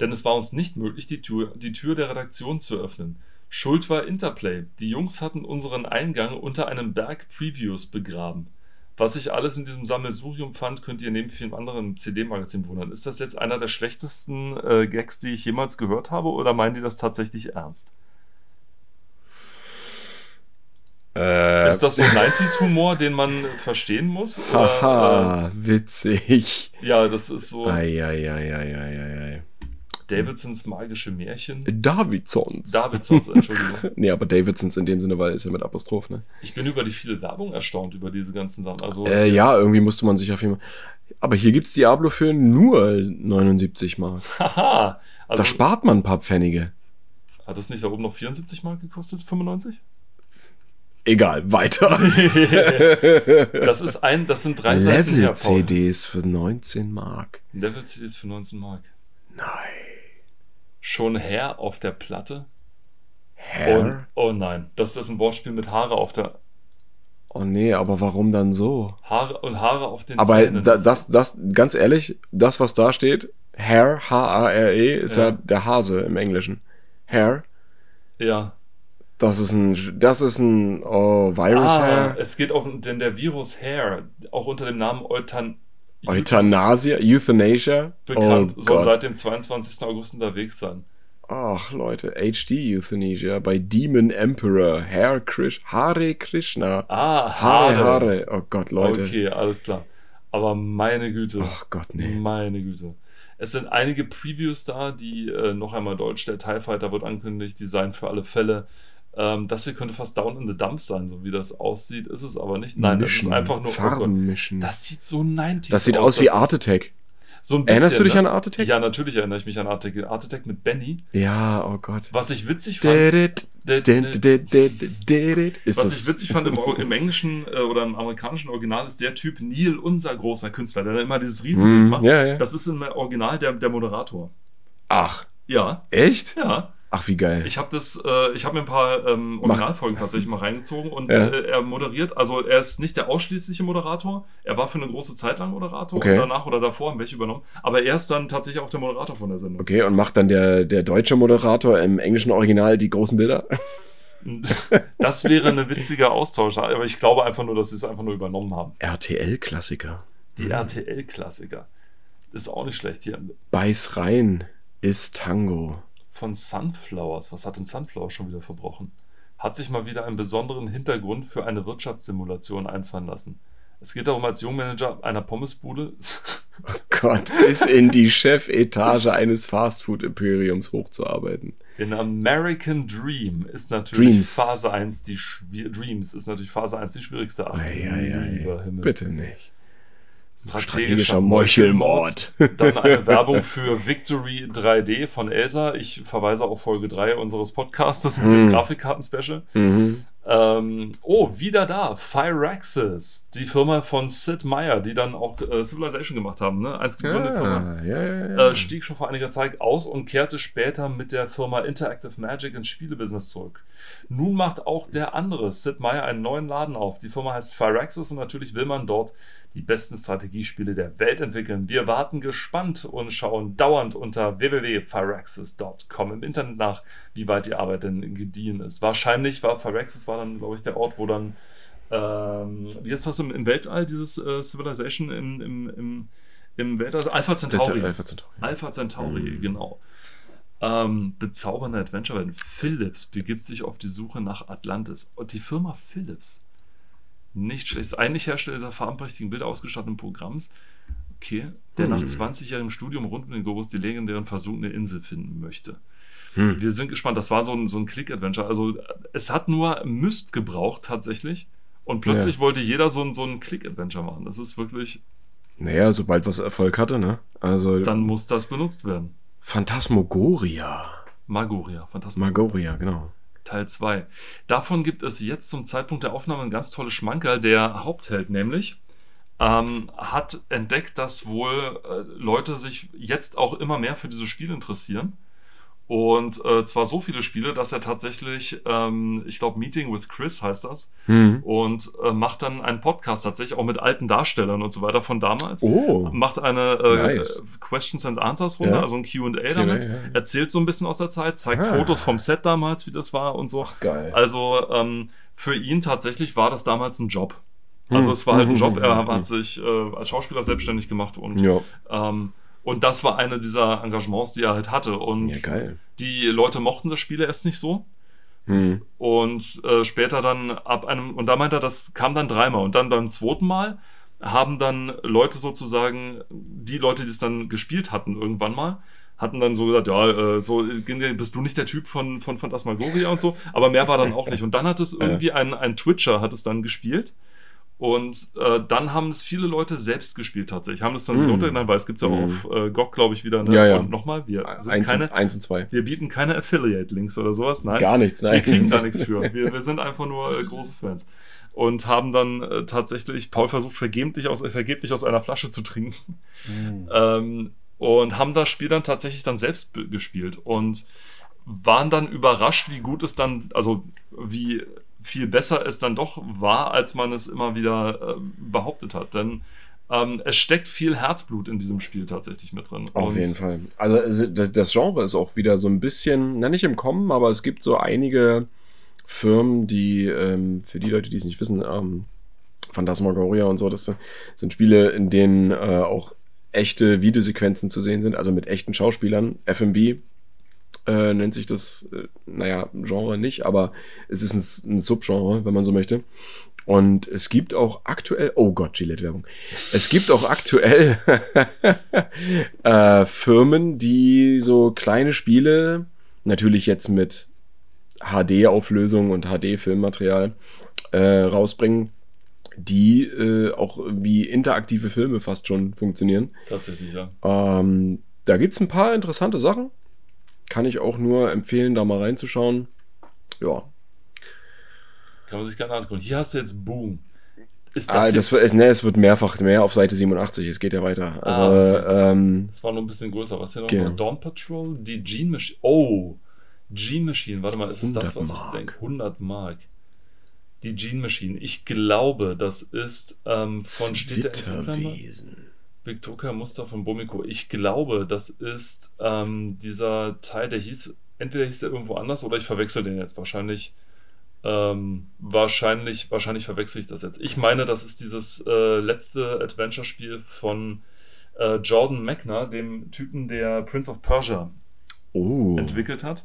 denn es war uns nicht möglich, die Tür, die Tür der Redaktion zu öffnen. Schuld war Interplay. Die Jungs hatten unseren Eingang unter einem Berg Previews begraben. Was ich alles in diesem Sammelsurium fand, könnt ihr neben vielen anderen CD-Magazinen wundern. Ist das jetzt einer der schlechtesten äh, Gags, die ich jemals gehört habe, oder meinen die das tatsächlich ernst? Äh, ist das so 90s-Humor, den man verstehen muss? Haha, äh, witzig. Ja, das ist so. Eieieiei. Davidsons magische Märchen. Davidsons. Davidsons, Entschuldigung. <laughs> nee, aber Davidsons in dem Sinne, weil ist ja mit Apostroph, ne? Ich bin über die viele Werbung erstaunt, über diese ganzen Sachen. Also, äh, ja, irgendwie musste man sich auf jeden Fall. Aber hier gibt's Diablo für nur 79 Mark. <laughs> Haha. Also, da spart man ein paar Pfennige. Hat das nicht da oben noch 74 Mark gekostet? 95? Egal, weiter. <laughs> das ist ein, das sind drei Level-CDs für 19 Mark. Level-CDs für 19 Mark. Nein. Schon Hair auf der Platte? Hair? Oh, oh nein, das ist ein Wortspiel mit Haare auf der. Oh nee, aber warum dann so? Haare und Haare auf den aber Zähnen. Aber das, das, ganz ehrlich, das, was da steht, Hair, H-A-R-E, ist ja. ja der Hase im Englischen. Hair. Ja. Das ist ein, das ist ein oh, Virus ah, Hair. Es geht auch, denn der Virus Hair, auch unter dem Namen Eutan Euthanasia, Euthanasia. Bekannt, oh soll Gott. seit dem 22. August unterwegs sein. Ach Leute, HD Euthanasia bei Demon Emperor, Hare, Krish, Hare Krishna. Ah, Hare. Hare, oh Gott, Leute. Okay, alles klar. Aber meine Güte. Ach Gott, nee. Meine Güte. Es sind einige Previews da, die äh, noch einmal Deutsch, der TIE Fighter wird angekündigt, Design für alle Fälle. Ähm, das hier könnte fast Down in the Dumps sein, so wie das aussieht. Ist es aber nicht. Nein, mischen, das ist einfach nur oh Farben mischen. Das sieht so 90 Das sieht aus, aus wie Art Attack. So bisschen, Erinnerst du dich ne? an Art Attack? Ja, natürlich erinnere ich mich an Art Attack. Art Attack mit Benny. Ja, oh Gott. Was ich witzig fand. Ist was ich witzig fand im, im englischen äh, oder im amerikanischen Original ist der Typ Neil, unser großer Künstler, der immer dieses Riesenbild mm, macht. Ja, ja. Das ist im Original der, der Moderator. Ach. Ja. Echt? Ja. Ach, wie geil. Ich habe das, äh, ich habe mir ein paar ähm, Originalfolgen tatsächlich mal reingezogen und ja. äh, er moderiert, also er ist nicht der ausschließliche Moderator, er war für eine große Zeit lang Moderator okay. und danach oder davor haben welche übernommen, aber er ist dann tatsächlich auch der Moderator von der Sendung. Okay, und macht dann der, der deutsche Moderator im englischen Original die großen Bilder? <laughs> Das wäre ein witziger Austausch, aber ich glaube einfach nur, dass sie es einfach nur übernommen haben. RTL-Klassiker. Die mhm. RTL-Klassiker. Ist auch nicht schlecht hier. Beiß rein ist Tango von Sunflowers. Was hat denn Sunflower schon wieder verbrochen? Hat sich mal wieder einen besonderen Hintergrund für eine Wirtschaftssimulation einfallen lassen. Es geht darum, als Jungmanager einer Pommesbude. <laughs> Oh Gott, bis in die Chefetage eines Fastfood-Imperiums hochzuarbeiten. In American Dream ist natürlich Dreams. Phase 1 die Dreams ist natürlich Phase 1 die schwierigste. Ach, ei, ei, ei. Bitte nicht strategischer Meuchelmord. Dann eine Werbung für Victory 3D von Elsa. Ich verweise auf Folge 3 unseres Podcastes mit mhm. dem Grafikkarten-Special. Mhm. Ähm, oh, wieder da. Firaxis, die Firma von Sid Meier, die dann auch äh, Civilization gemacht haben, ne? Eins gegründete ja, Firma. Ja, ja, äh, stieg schon vor einiger Zeit aus und kehrte später mit der Firma Interactive Magic ins Spielebusiness zurück. Nun macht auch der andere Sid Meier einen neuen Laden auf. Die Firma heißt Firaxis und natürlich will man dort die besten Strategiespiele der Welt entwickeln. Wir warten gespannt und schauen dauernd unter www.firaxis.com im Internet nach, wie weit die Arbeit denn gediehen ist. Wahrscheinlich war Firaxis war dann, glaube ich, der Ort, wo dann, ähm, wie ist das im, im Weltall, dieses äh, Civilization im, im, im, im Weltall? Alpha Centauri. Alpha Centauri, Alpha Centauri mhm. genau. Ähm, bezaubernde Adventure-Welt. Philips begibt sich auf die Suche nach Atlantis. Und die Firma Philips nicht schlecht. Ist eigentlich Hersteller der farbenprächtigen Bilder ausgestatteten Programms. Okay. Der hm. nach 20-jährigem Studium rund um den Globus die legendären versunkene Insel finden möchte. Hm. Wir sind gespannt. Das war so ein, so ein Click-Adventure. Also es hat nur Myst gebraucht tatsächlich. Und plötzlich ja. wollte jeder so ein, so ein Click-Adventure machen. Das ist wirklich. Naja, sobald was Erfolg hatte, ne? Also. Dann muss das benutzt werden. Phantasmagoria. Magoria, Phantasmagoria, genau. Teil 2. Davon gibt es jetzt zum Zeitpunkt der Aufnahme ein ganz tolles Schmankerl. Der Hauptheld nämlich ähm, hat entdeckt, dass wohl äh, Leute sich jetzt auch immer mehr für dieses Spiel interessieren und äh, zwar so viele Spiele, dass er tatsächlich, ähm, ich glaube, Meeting with Chris heißt das, mhm. und äh, macht dann einen Podcast tatsächlich auch mit alten Darstellern und so weiter von damals. Oh. Macht eine äh, nice. Questions and Answers Runde, ja. also ein QA damit, ja, ja. erzählt so ein bisschen aus der Zeit, zeigt ah. Fotos vom Set damals, wie das war und so. Ach, geil. Also ähm, für ihn tatsächlich war das damals ein Job. Also hm. es war halt ein Job, er hat sich äh, als Schauspieler selbstständig gemacht und ähm, und das war eine dieser Engagements, die er halt hatte. Und ja, geil. die Leute mochten das Spiel erst nicht so. Hm. Und äh, später dann ab einem, und da meint er, das kam dann dreimal. Und dann beim zweiten Mal haben dann Leute sozusagen, die Leute, die es dann gespielt hatten, irgendwann mal, hatten dann so gesagt, ja, äh, so bist du nicht der Typ von, von Phantasmagoria und so, aber mehr war dann auch nicht. Und dann hat es <laughs> irgendwie ein, ein Twitcher hat es dann gespielt und äh, dann haben es viele Leute selbst gespielt tatsächlich. Haben es dann mm. runtergeladen, weil es gibt es ja auch mm. auf äh, GOG, glaube ich, wieder. Ne? Ja, ja. Und nochmal, wir sind eins keine, und, eins und zwei. Wir bieten keine Affiliate-Links oder sowas. Nein. Gar nichts, nein. Wir kriegen gar nichts für. Wir, wir sind einfach nur äh, große Fans. Und haben dann äh, tatsächlich, Paul versucht vergeblich aus, vergeblich aus einer Flasche zu trinken. Mm. Ähm, und haben das Spiel dann tatsächlich dann selbst gespielt. Und waren dann überrascht, wie gut es dann, also wie viel besser es dann doch war, als man es immer wieder äh, behauptet hat. Denn ähm, es steckt viel Herzblut in diesem Spiel tatsächlich mit drin. Auf Und jeden Fall. Also das Genre ist auch wieder so ein bisschen, na nicht im Kommen, aber es gibt so einige Firmen, die, ähm, für die Leute, die es nicht wissen, ähm, Phantasmagoria und so, das sind Spiele, in denen äh, auch echte Videosequenzen zu sehen sind, also mit echten Schauspielern. FMV äh, nennt sich das, äh, naja, Genre nicht, aber es ist ein, ein, Subgenre, wenn man so möchte. Und es gibt auch aktuell, oh Gott, Gillette-Werbung. Es gibt auch aktuell <laughs> äh, Firmen, die so kleine Spiele, natürlich jetzt mit HD-Auflösung und HD-Filmmaterial äh, rausbringen, die äh, auch wie interaktive Filme fast schon funktionieren. Tatsächlich, ja. Ähm, da gibt es ein paar interessante Sachen. Kann ich auch nur empfehlen, da mal reinzuschauen. Ja. Kann man sich gerne angucken. Hier hast du jetzt Boom. Ist das, ah, das wird, ne, es wird mehrfach mehr auf Seite 87. Es geht ja weiter. Also, ah, okay. ähm, das war nur ein bisschen größer. Was hier noch? Genau. Dawn Patrol, die Gene Machine. Oh, Gene Machine. Warte mal, ist es das, was Mark. ich denke? 100 Mark. Die Gene Machine. Ich glaube, das ist ähm, von Zwitterwesen. Victoria Muster von Bomiko. Ich glaube, das ist ähm, dieser Teil, der hieß, entweder hieß der irgendwo anders oder ich verwechsel den jetzt. Wahrscheinlich, ähm, wahrscheinlich, wahrscheinlich verwechsel ich das jetzt. Ich meine, das ist dieses äh, letzte Adventure-Spiel von äh, Jordan Mechner, dem Typen, der Prince of Persia oh. entwickelt hat.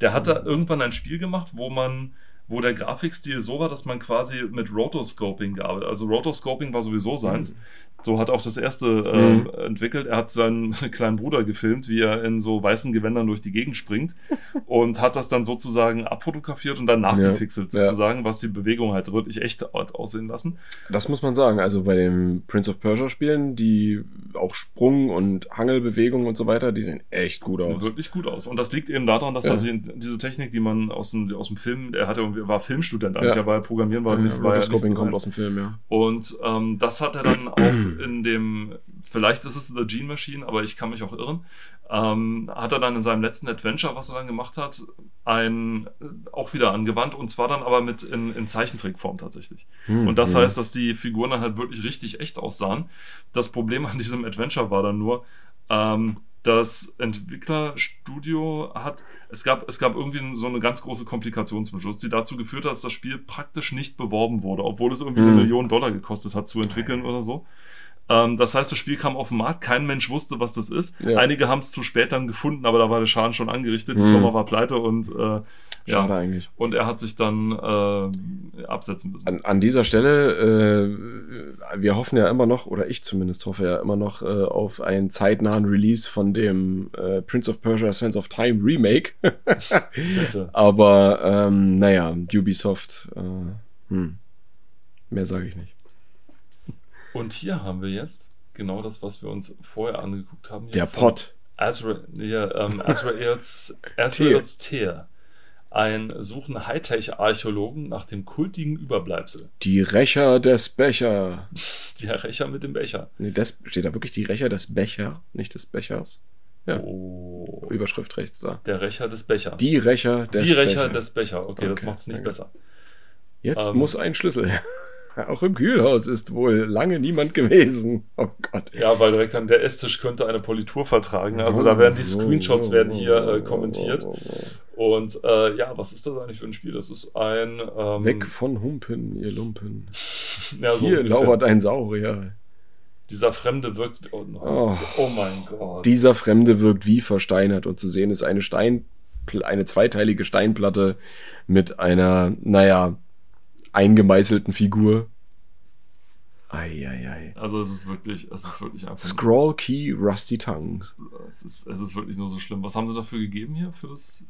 Der hat da irgendwann ein Spiel gemacht, wo man wo der Grafikstil so war, dass man quasi mit Rotoscoping gearbeitet hat. Also Rotoscoping war sowieso seins. Mhm. So hat auch das erste äh, mhm. entwickelt. Er hat seinen <laughs> kleinen Bruder gefilmt, wie er in so weißen Gewändern durch die Gegend springt <laughs> und hat das dann sozusagen abfotografiert und dann nachgepixelt ja. sozusagen, ja. was die Bewegung halt wirklich echt aussehen lassen. Das muss man sagen. Also bei den Prince of Persia Spielen, die auch Sprung und Hangelbewegungen und so weiter, die sehen echt gut aus. Wirklich gut aus. Und das liegt eben daran, dass ja. er diese Technik, die man aus dem, aus dem Film, er hatte war Filmstudent eigentlich, ja. aber Programmieren war ja, nicht, war ja so kommt aus dem Film, ja. Und ähm, das hat er dann auch <clears throat> in dem, vielleicht ist es The Gene Machine, aber ich kann mich auch irren, ähm, hat er dann in seinem letzten Adventure, was er dann gemacht hat, ein auch wieder angewandt und zwar dann aber mit in, in Zeichentrickform tatsächlich. Hm, und das hm. heißt, dass die Figuren dann halt wirklich richtig echt aussahen. Das Problem an diesem Adventure war dann nur, ähm, das Entwicklerstudio hat, es gab, es gab irgendwie so eine ganz große Komplikation zum Schluss, die dazu geführt hat, dass das Spiel praktisch nicht beworben wurde, obwohl es irgendwie mhm. eine Million Dollar gekostet hat zu entwickeln oder so. Ähm, das heißt, das Spiel kam auf den Markt, kein Mensch wusste, was das ist. Ja. Einige haben es zu spät dann gefunden, aber da war der Schaden schon angerichtet, die mhm. Firma war pleite und äh, Schade eigentlich. Und er hat sich dann äh, absetzen müssen. An, an dieser Stelle, äh, wir hoffen ja immer noch, oder ich zumindest hoffe ja immer noch, äh, auf einen zeitnahen Release von dem äh, Prince of Persia Sense of Time Remake. <laughs> Aber ähm, naja, Ubisoft, äh, hm. mehr sage ich nicht. Und hier haben wir jetzt genau das, was wir uns vorher angeguckt haben. Der Pott. Azra, ja, ähm, <laughs> Azraels, Azraels Tear. Ein suchen Hightech-Archäologen nach dem kultigen Überbleibsel. Die Rächer des Becher. <laughs> Der Rächer mit dem Becher. Nee, das steht da wirklich die Rächer des Becher, nicht des Bechers. Ja. Oh, Überschrift rechts da. der Rächer des Bechers. Die Rächer des Die Rächer Becher. des Becher. Okay, das Okay, macht es nicht danke. besser. Jetzt ähm, muss ein Schlüssel. her. Auch im Kühlhaus ist wohl lange niemand gewesen. Oh Gott. Ja, weil direkt dann der Esstisch könnte eine Politur vertragen. Also da werden die Screenshots werden hier äh, kommentiert. Und äh, ja, was ist das eigentlich für ein Spiel? Das ist ein ähm, Weg von Humpen, ihr Lumpen. <laughs> ja, so Hier lauert ein Saurier. Dieser Fremde wirkt. Oh. Oh. oh mein Gott. Dieser Fremde wirkt wie versteinert und zu sehen ist eine Stein, eine zweiteilige Steinplatte mit einer, naja, eingemeißelten Figur. Eieiei. Also es ist wirklich, es ist wirklich einfach. Scroll Key Rusty Tongues. Es ist, es ist wirklich nur so schlimm. Was haben sie dafür gegeben hier für das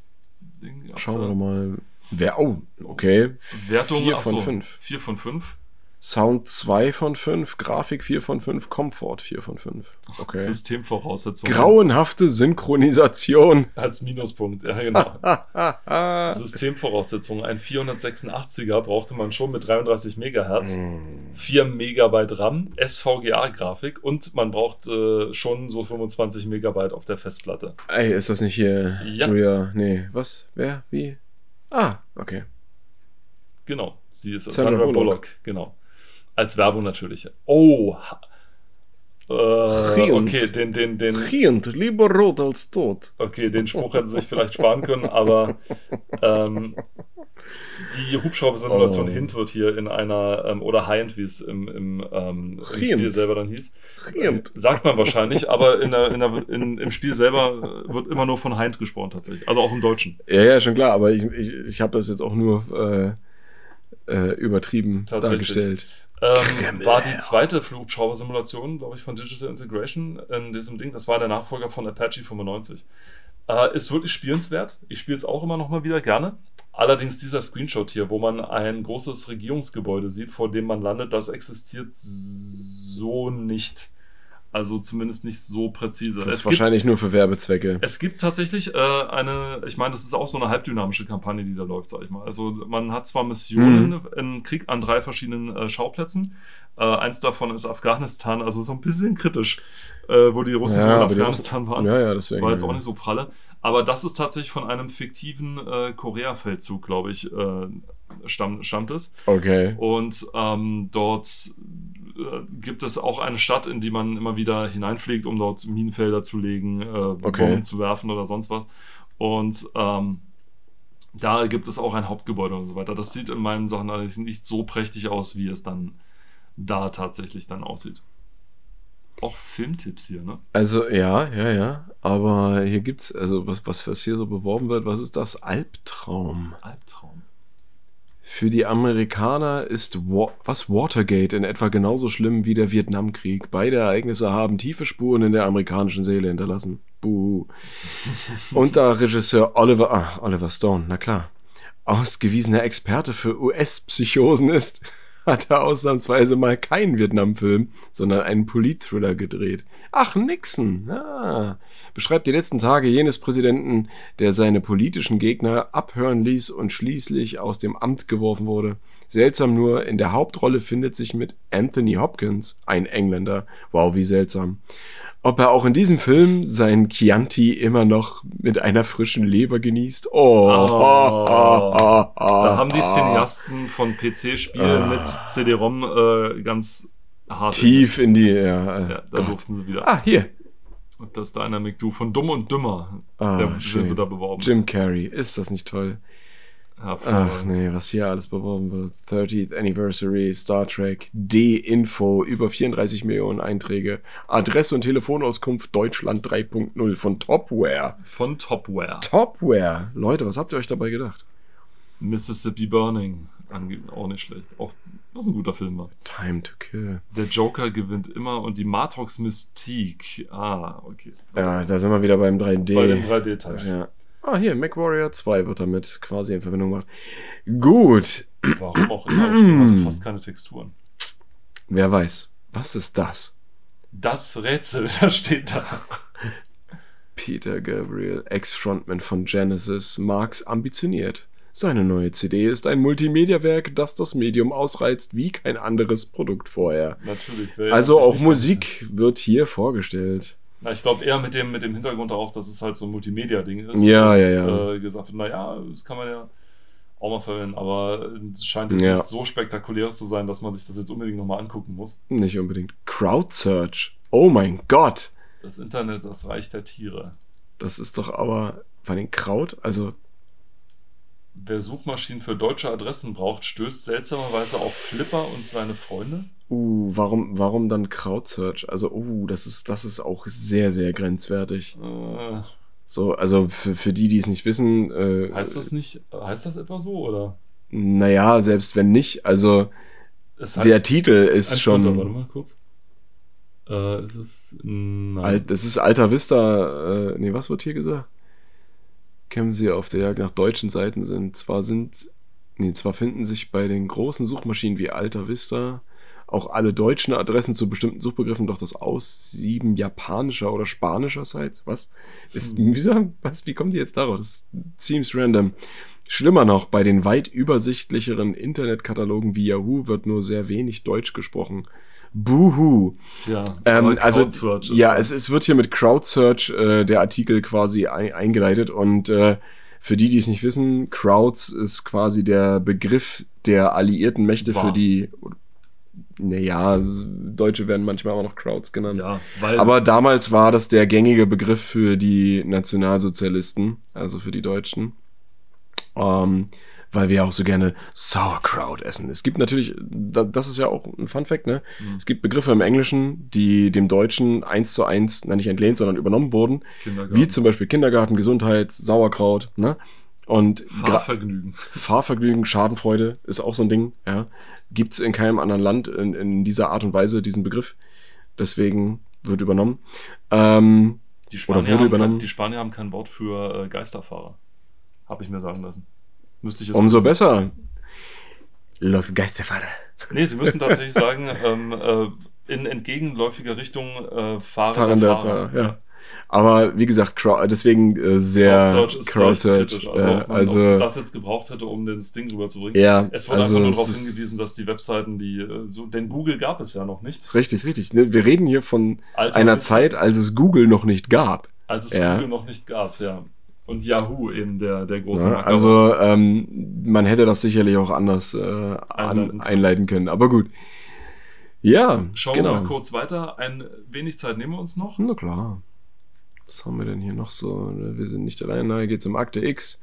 Ding? Schauen wir mal. Wer, oh, okay. Wertung Vier Achso, von fünf. 4 von 5. Sound 2 von 5, Grafik 4 von 5, Komfort 4 von 5. Okay. Systemvoraussetzungen. Grauenhafte Synchronisation. <laughs> Als Minuspunkt, ja genau. <laughs> Systemvoraussetzungen. Ein 486er brauchte man schon mit 33 Megahertz. Hm. 4 Megabyte RAM, SVGA-Grafik und man braucht äh, schon so 25 Megabyte auf der Festplatte. Ey, ist das nicht hier Ja. Julia? Nee, was? Wer? Wie? Ah, okay. Genau, sie ist Sandra Sandra, Bullock. Bullock. genau. Als Werbung natürlich. Oh, äh, Riechend. okay, den, den, den, Riechend, lieber rot als tot. okay, den Spruch hätten sie sich vielleicht sparen können, aber ähm, die Hubschrauber-Simulation Oh. Hint wird hier in einer, ähm, oder Hind, wie es im, im, ähm, im Spiel selber dann hieß, Riechend. sagt man wahrscheinlich, aber in der, in der, in, im Spiel selber äh, wird immer nur von Hind gesprochen tatsächlich, also auch im Deutschen. Ja, ja, schon klar, aber ich, ich, ich habe das jetzt auch nur äh, äh, übertrieben dargestellt. Ähm, war die zweite Flugschrauber-Simulation, glaube ich, von Digital Integration in diesem Ding. Das war der Nachfolger von Apache 95. Äh, ist wirklich spielenswert. Ich spiele es auch immer noch mal wieder gerne. Allerdings dieser Screenshot hier, wo man ein großes Regierungsgebäude sieht, vor dem man landet, das existiert so nicht. Also zumindest nicht so präzise. Das ist Es gibt, wahrscheinlich nur für Werbezwecke. es gibt tatsächlich äh, eine, ich meine, das ist auch so eine halbdynamische Kampagne, die da läuft, sag ich mal. Also man hat zwar Missionen Mhm. im Krieg an drei verschiedenen äh, Schauplätzen. Äh, eins davon ist Afghanistan, also so ein bisschen kritisch, äh, wo die Russen so in die Afghanistan waren. Ja, ja, deswegen. War jetzt auch nicht so pralle. Aber das ist tatsächlich von einem fiktiven äh, Korea-Feldzug, glaube ich, äh, stamm, stammt es. Okay. Und ähm, dort gibt es auch eine Stadt, in die man immer wieder hineinfliegt, um dort Minenfelder zu legen, äh, Okay. Bomben zu werfen oder sonst was. Und ähm, da gibt es auch ein Hauptgebäude und so weiter. Das sieht in meinen Sachen allerdings nicht so prächtig aus, wie es dann da tatsächlich dann aussieht. Auch Filmtipps hier, ne? Also, ja, ja, ja. Aber hier gibt's, also was, was, was hier so beworben wird, was ist das? Albtraum. Albtraum. Für die Amerikaner ist Wa was Watergate in etwa genauso schlimm wie der Vietnamkrieg. Beide Ereignisse haben tiefe Spuren in der amerikanischen Seele hinterlassen. Buh. <laughs> Und da Regisseur Oliver, ah, Oliver Stone, na klar, ausgewiesener Experte für US-Psychosen ist, hat er ausnahmsweise mal keinen Vietnamfilm, sondern einen Politthriller gedreht. Ach, Nixon. Ah. Beschreibt die letzten Tage jenes Präsidenten, der seine politischen Gegner abhören ließ und schließlich aus dem Amt geworfen wurde. Seltsam nur, in der Hauptrolle findet sich mit Anthony Hopkins ein Engländer. Wow, wie seltsam. Ob er auch in diesem Film sein Chianti immer noch mit einer frischen Leber genießt? Oh. Oh. Da haben die Ah. Cineasten von PC-Spielen Ah. mit CD-ROM äh, ganz hart. Tief in die. Ja, äh, Ja, da Gott. durften sie wieder. Ah, hier. Und das Dynamic Du von Dumm und Dümmer. Ah, der schön. wird da beworben. Jim Carrey. Ist das nicht toll? Ach nee, was hier alles beworben wird. 30th Anniversary, Star Trek, D-Info, über 34 Millionen Einträge. Adresse und Telefonauskunft Deutschland 3.0 von Topware. Von Topware. Topware. Leute, was habt ihr euch dabei gedacht? Mississippi Burning. Auch nicht schlecht. Auch was ein guter Film war. Time to Kill. Der Joker gewinnt immer und die Matrox Mystique. Ah, okay. Ja, da sind wir wieder beim 3D. Bei dem 3D-Teil. Ja. Ah, hier, MacWarrior 2 wird damit quasi in Verbindung gemacht. Gut. Warum auch immer, das Ding hatte fast keine Texturen. Wer weiß. Was ist das? Das Rätsel, <laughs> da steht da. Peter Gabriel, Ex-Frontman von Genesis, Marx ambitioniert. Seine neue CD ist ein Multimedia-Werk, das das Medium ausreizt wie kein anderes Produkt vorher. Natürlich. Also auch Musik wird hier vorgestellt. Na, ich glaube eher mit dem, mit dem Hintergrund darauf, dass es halt so ein Multimedia-Ding ist. Ja, und, ja, ja. Äh, gesagt naja, das kann man ja auch mal verwenden, aber es scheint jetzt Ja. nicht so spektakulär zu sein, dass man sich das jetzt unbedingt nochmal angucken muss. Nicht unbedingt. Crowdsearch. Oh mein Gott. Das Internet, das Reich der Tiere. Das ist doch aber bei den Kraut, also Wer Suchmaschinen für deutsche Adressen braucht, stößt seltsamerweise auf Flipper und seine Freunde. Uh, warum, warum dann Crowdsearch? Also, uh, das ist, das ist auch sehr, sehr grenzwertig. Äh, So, also für, für die, die es nicht wissen, äh, heißt das nicht, heißt das etwa so, oder? naja, selbst wenn nicht, also Es der Titel ist schon Futter, warte mal kurz. Äh, es ist, alt, das ist Alta Vista, äh, nee, was wird hier gesagt? Kämen sie auf der Jagd nach deutschen Seiten sind. Zwar sind, nee, zwar finden sich bei den großen Suchmaschinen wie Alta Vista auch alle deutschen Adressen zu bestimmten Suchbegriffen, doch das Aussieben japanischer oder spanischer Sites, was? Ist Hm. mühsam? Was? Wie kommen die jetzt darauf? Das seems random. Schlimmer noch, bei den weit übersichtlicheren Internetkatalogen wie Yahoo wird nur sehr wenig Deutsch gesprochen. Buhu. Tja, Ähm, also, Crowdsearch ist ja, es, es wird hier mit Crowdsearch äh, der Artikel quasi ein, eingeleitet und äh, für die, die es nicht wissen, Crowds ist quasi der Begriff der alliierten Mächte War. für die, naja, Deutsche werden manchmal auch noch Crowds genannt. ja, weil Aber damals war das der gängige Begriff für die Nationalsozialisten, also für die Deutschen. Ähm, weil wir auch so gerne Sauerkraut essen. Es gibt natürlich, da- das ist ja auch ein Fun Fact, ne? Mhm. Es gibt Begriffe im Englischen, die dem Deutschen eins zu eins, na nicht entlehnt, sondern übernommen wurden. Wie zum Beispiel Kindergarten, Gesundheit, Sauerkraut, ne? Und Fahrvergnügen. Fahrvergnügen, Schadenfreude ist auch so ein Ding, ja. Gibt's in keinem anderen Land in, in dieser Art und Weise diesen Begriff. Deswegen wird übernommen. Ähm, Die Spanier, haben kein, die Spanier haben kein Wort für äh, Geisterfahrer. Habe ich mir sagen lassen. Müsste ich jetzt. umso besser. Los Geisterfahrer. Nee, sie müssen tatsächlich sagen, ähm, äh, in entgegenläufiger Richtung äh, fahrende Fahrender Fahrer. Ja. Aber wie gesagt, deswegen äh, sehr Crowdsearch. Also, ob man also ob's das jetzt gebraucht hätte, um das Ding rüberzubringen. ja, Es wurde also einfach nur darauf hingewiesen, dass die Webseiten, die äh, so, denn Google gab es ja noch nicht. Richtig, richtig. Ne, Wir reden hier von Alter einer Zeit, als es Google noch nicht gab. als es Ja. Google noch nicht gab, ja. Und Yahoo eben der, der große Ja, also ähm, man hätte das sicherlich auch anders äh, Einleiten an, können. einleiten können. Aber gut. Ja, Schauen genau. wir mal kurz weiter. Ein wenig Zeit nehmen wir uns noch. Na klar. Was haben wir denn hier noch so? Wir sind nicht allein, da geht's um Akte X.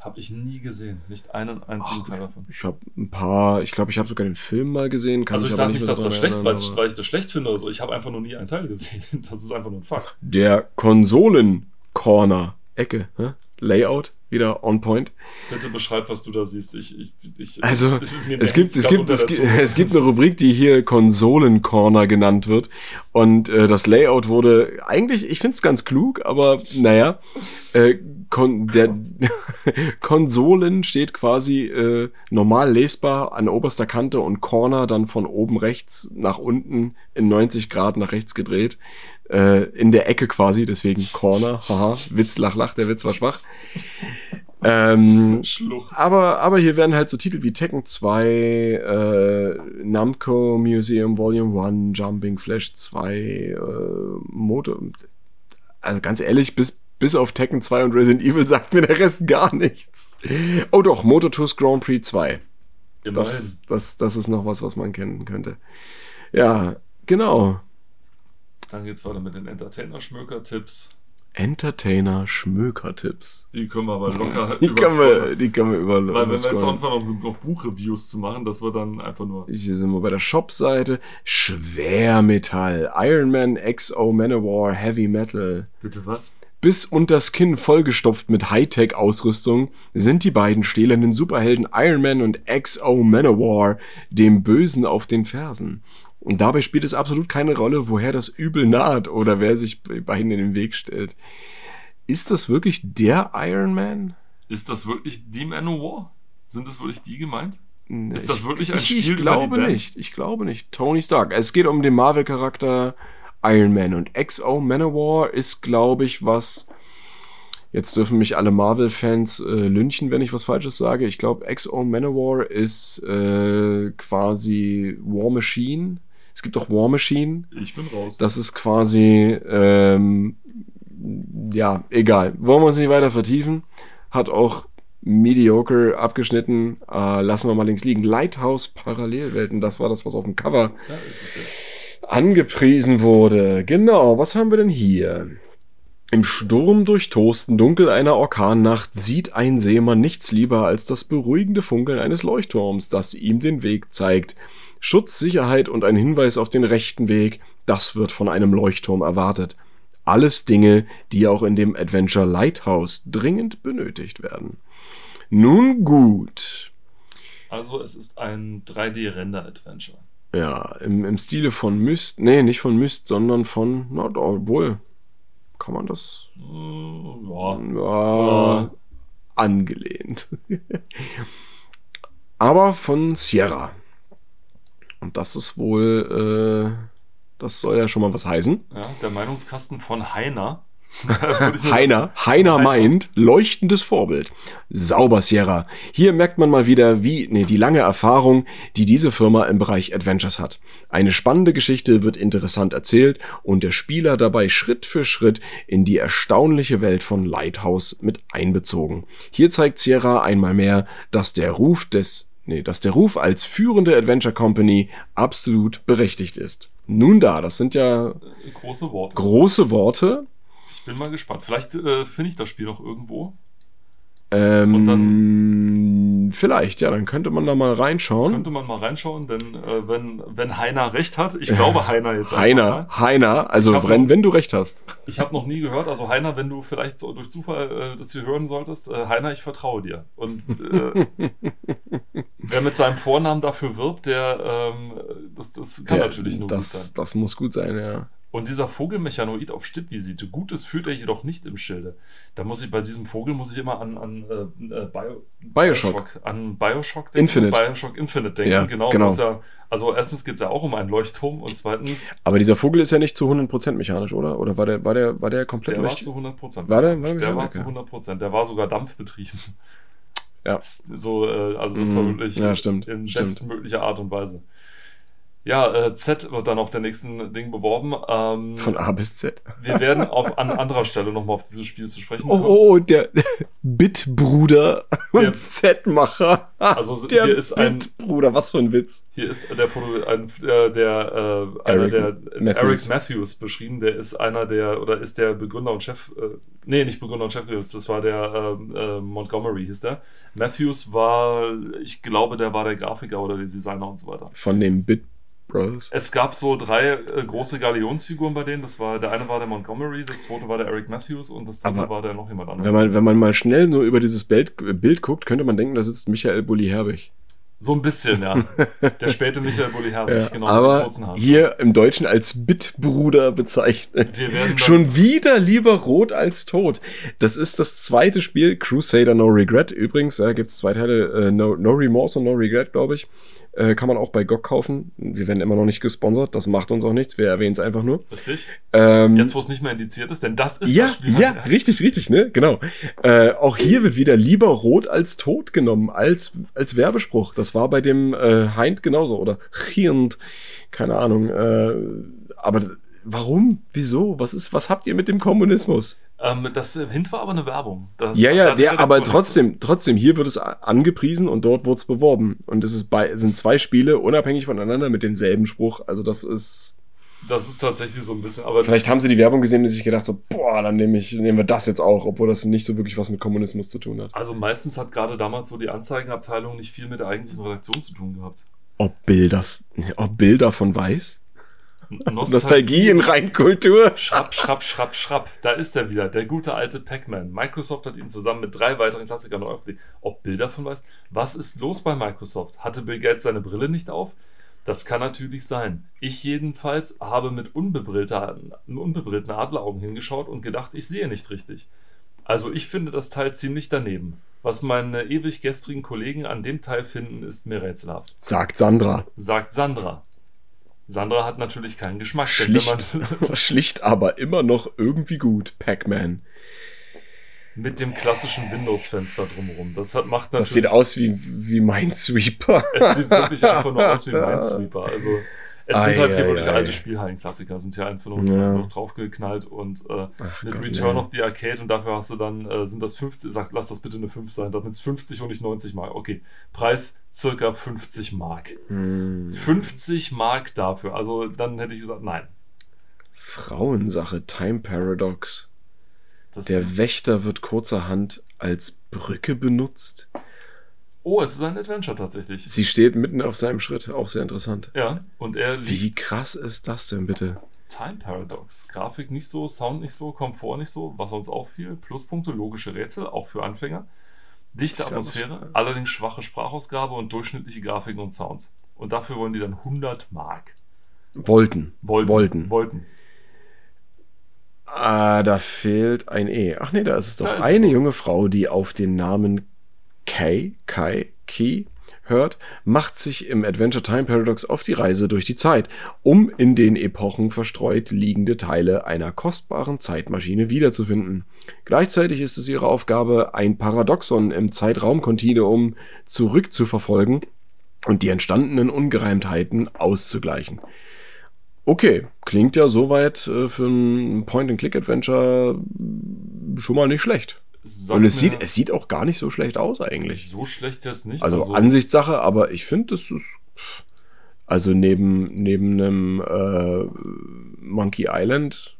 Habe ich nie gesehen. Nicht einen einzigen Ach, Teil davon. Ich habe ein paar, ich glaube, ich habe sogar den Film mal gesehen. Also ich sage nicht, dass das schlecht aber- weil ich das schlecht finde oder so. Ich habe einfach nur nie einen Teil gesehen. <laughs> Das ist einfach nur ein Fakt. Der Konsolen-Corner. Ecke, ne? Layout, wieder on point. Bitte beschreib, was du da siehst. Ich, ich, ich, Also, Es gibt, es gibt, es, gibt- <laughs> es gibt eine Rubrik, die hier Konsolen-Corner genannt wird. Und äh, das Layout wurde eigentlich, ich finde es ganz klug, aber naja, äh, kon der <laughs> Konsolen steht quasi äh, normal lesbar an oberster Kante und Corner dann von oben rechts nach unten in 90 Grad nach rechts gedreht. Äh, in der Ecke quasi, deswegen Corner. Haha, Witz, lach, lach, der Witz war schwach. Ähm, aber, aber hier werden halt so Titel wie Tekken 2, äh, Namco Museum Volume 1, Jumping Flash 2, äh, Moto. Also ganz ehrlich, bis, bis auf Tekken 2 und Resident Evil sagt mir der Rest gar nichts. Oh doch, Moto 2 Grand Prix 2. Immerhin. Das, das, das ist noch was, was man kennen könnte. Ja, genau. Dann geht's weiter mit den Entertainer-Schmöker-Tipps. Entertainer-Schmöker-Tipps. Die können wir aber locker <laughs> Die können wir, die können wir über, Weil wenn wir jetzt anfangen, noch, noch Buchreviews zu machen, das wird dann einfach nur. Hier sind wir bei der Shop-Seite. Schwermetall. Iron Man, XO, Manowar, Heavy Metal. Bitte was? Bis unters Kinn vollgestopft mit Hightech-Ausrüstung sind die beiden stählernen Superhelden Iron Man und XO Manowar dem Bösen auf den Fersen. Und dabei spielt es absolut keine Rolle, woher das Übel naht oder wer sich bei ihnen in den Weg stellt. Ist das wirklich der Iron Man? Ist das wirklich die Manowar? Sind das wirklich die gemeint? Nee, Ist das ich- wirklich ein ich, Spiel Ich glaube nicht. Ich glaube nicht. Tony Stark. Es geht um den Marvel-Charakter Iron Man und XO Manowar ist, glaube ich, was. Jetzt dürfen mich alle Marvel-Fans äh, lynchen, wenn ich was Falsches sage. Ich glaube, XO Manowar ist äh, quasi War Machine. Es gibt auch War Machine. Ich bin raus. Das ist quasi, ähm, ja, egal. Wollen wir uns nicht weiter vertiefen. Hat auch mediocre abgeschnitten. Äh, lassen wir mal links liegen. Lighthouse Parallelwelten, das war das, was auf dem Cover da angepriesen wurde. Genau, was haben wir denn hier? Im Sturm durchtosten Dunkel einer Orkannacht sieht ein Seemann nichts lieber als das beruhigende Funkeln eines Leuchtturms, das ihm den Weg zeigt. Schutz, Sicherheit und ein Hinweis auf den rechten Weg, das wird von einem Leuchtturm erwartet. Alles Dinge, die auch in dem Adventure Lighthouse dringend benötigt werden. Nun gut. Also es ist ein 3D-Render-Adventure. Ja, im, im Stile von Myst, nee, nicht von Myst, sondern von, na doch, wohl, kann man das, Äh, ja, Ja. angelehnt. <laughs> Aber von Sierra. Und das ist wohl, äh, das soll ja schon mal was heißen. ja, der Meinungskasten von <laughs> Heiner. Heiner Heiner. meint, leuchtendes Vorbild. Sauber Sierra. Hier merkt man mal wieder, wie, nee, die lange Erfahrung, die diese Firma im Bereich Adventures hat. Eine spannende Geschichte wird interessant erzählt und der Spieler dabei Schritt für Schritt in die erstaunliche Welt von Lighthouse mit einbezogen. Hier zeigt Sierra einmal mehr, dass der Ruf des, nee, dass der Ruf als führende Adventure Company absolut berechtigt ist. Nun da, das sind ja Große Worte. große Worte. ich bin mal gespannt. Vielleicht äh, finde ich das Spiel noch irgendwo. Ähm, Und vielleicht, ja, dann könnte man da mal reinschauen. Könnte man mal reinschauen, denn äh, wenn, wenn Heiner recht hat, ich glaube <laughs> Heiner jetzt Heiner, mal. Heiner, also wenn, noch- wenn du recht hast. Ich habe noch nie gehört, also Heiner, wenn du vielleicht so durch Zufall äh, das hier hören solltest, äh, Heiner, ich vertraue dir. Und äh, <laughs> wer mit seinem Vornamen dafür wirbt, der ähm, das, das kann Der- natürlich nur gut sein. das, das muss gut sein, ja. Und dieser Vogelmechanoid auf Stippvisite, Gutes führt er jedoch nicht im Schilde. Da muss ich bei diesem Vogel muss ich immer an, an äh, äh, Bio, Bioshock. an Bioshock Infinite. Bioshock Infinite denken. Ja, genau. genau. Ja, also erstens geht es ja auch um einen Leuchtturm und zweitens, Aber dieser Vogel ist ja nicht zu 100% mechanisch, oder? Oder war der, war der, war der komplett der war zu 100 Prozent. War der- war der der war zu ja. 100 Prozent. Der war sogar dampfbetrieben. Ja. <laughs> So, äh, also das war Mhm. wirklich Ja, stimmt, in bestmöglicher Art und Weise. Ja, äh, Z wird dann auf der nächsten Ding beworben. Ähm, Von A bis Z. wir werden auf, an anderer Stelle nochmal auf dieses Spiel zu sprechen Oh, kommen. oh, der <laughs> Bitbruder Der- und Z-Macher. Also <laughs> der hier ist ein- Bitbruder, was für ein Witz. Hier ist der Foto, ein, äh, der, äh, einer Eric der Matthews. Eric Matthews beschrieben, der ist einer der, oder ist der Begründer und Chef, äh, nee, nicht Begründer und Chef, das war der ähm, äh, Montgomery, hieß der. Matthews war, ich glaube, der war der Grafiker oder der Designer und so weiter. Von den Bit Brothers. Es gab so drei äh, große Galionsfiguren bei denen. Das war, der eine war der Montgomery, das zweite war der Eric Matthews und das dritte Aber war der noch jemand anderes. Wenn man, wenn man mal schnell nur über dieses Bild, Bild guckt, könnte man denken, da sitzt Michael Bulli-Herbig. so ein bisschen, ja. <laughs> Der späte Michael Bulli Herbig, Ja, genau. aber hier im Deutschen als Bitbruder bezeichnet. Schon wieder lieber rot als tot. Das ist das zweite Spiel, Crusader No Regret. Übrigens, da gibt es zwei Teile, äh, no, no Remorse und No Regret, glaube ich. Äh, kann man auch bei GOG kaufen. Wir werden immer noch nicht gesponsert, das macht uns auch nichts, wir erwähnen es einfach nur. Richtig? Ähm, Jetzt, wo es nicht mehr indiziert ist, denn das ist ja, das Spiel. ja, richtig, richtig, ne? Genau. Äh, auch hier wird wieder lieber rot als tot genommen, als, als Werbespruch. Das war bei dem äh, Hind genauso, oder Hind, keine Ahnung. Äh, aber warum? Wieso? Was ist, was habt ihr mit dem Kommunismus? Ähm, das Hint war aber eine Werbung. Das, ja, ja, der, aber trotzdem, trotzdem, hier wird es angepriesen und dort wurde es beworben. Und es ist bei, sind zwei Spiele unabhängig voneinander mit demselben Spruch. Also das ist. Das ist tatsächlich so ein bisschen, aber Vielleicht haben sie die Werbung gesehen und sich gedacht so, boah, dann nehme ich, nehmen wir das jetzt auch, obwohl das nicht so wirklich was mit Kommunismus zu tun hat. also meistens hat gerade damals so die Anzeigenabteilung nicht viel mit der eigentlichen Redaktion zu tun gehabt. Ob Bill das, ob Bill davon weiß? Nostalgie in Reinkultur. Schrapp, schrapp, schrapp, schrapp. Da ist er wieder, der gute alte Pac-Man. Microsoft hat ihn zusammen mit drei weiteren Klassikern neu aufgelegt. Ob Bilder von weiß? Was ist los bei Microsoft? Hatte Bill Gates seine Brille nicht auf? Das kann natürlich sein. Ich jedenfalls habe mit unbebrillten Adleraugen hingeschaut und gedacht, ich sehe nicht richtig. Also ich finde das Teil ziemlich daneben. Was meine ewig gestrigen Kollegen an dem Teil finden, ist mir rätselhaft. Sagt Sandra. Sagt Sandra. Sandra hat natürlich keinen Geschmack. Schlicht, <laughs> schlicht aber immer noch irgendwie gut, Pac-Man. Mit dem klassischen Windows-Fenster drumherum. Das hat, macht natürlich. Das sieht aus wie, wie Minesweeper. Es sieht wirklich einfach nur aus wie <laughs> Minesweeper. Also, es sind halt hier wirklich alte Spielhallen-Klassiker, sind hier einfach nur ja. noch draufgeknallt und äh, mit Gott, Return ja. of the Arcade und dafür hast du dann, äh, sind das 50, sag, lass das bitte eine 5 sein, damit es 50 und nicht 90 Mark. Okay, Preis circa 50 Mark. Hm. 50 Mark dafür, also dann hätte ich gesagt, nein. Frauensache, Time Paradox. Das der Wächter wird kurzerhand als Brücke benutzt. Oh, es ist ein Adventure tatsächlich. Sie steht mitten auf seinem Schritt, auch sehr interessant. Ja, und er liegt Wie krass ist das denn bitte? Time Paradox. Grafik nicht so, Sound nicht so, Komfort nicht so, was uns auffiel. Pluspunkte, logische Rätsel, auch für Anfänger. Dichte Atmosphäre, allerdings schwache Sprachausgabe und durchschnittliche Grafiken und Sounds. Und dafür wollen die dann 100 Mark. Wollten. Wollten. Wollten. Wollten. Ah, da fehlt ein E. Ach nee, da ist es doch ist eine es so. junge Frau, die auf den Namen Kay, Kai, Ki hört, macht sich im Adventure Time Paradox auf die Reise durch die Zeit, um in den Epochen verstreut liegende Teile einer kostbaren Zeitmaschine wiederzufinden. Gleichzeitig ist es ihre Aufgabe, ein Paradoxon im Zeitraumkontinuum zurückzuverfolgen und die entstandenen Ungereimtheiten auszugleichen. Okay, klingt ja soweit äh, für ein Point-and-Click-Adventure schon mal nicht schlecht. Und es sieht, es sieht auch gar nicht so schlecht aus eigentlich. So schlecht ist nicht. Also, also Ansichtssache, aber ich finde, das ist. Also neben, neben einem äh, Monkey Island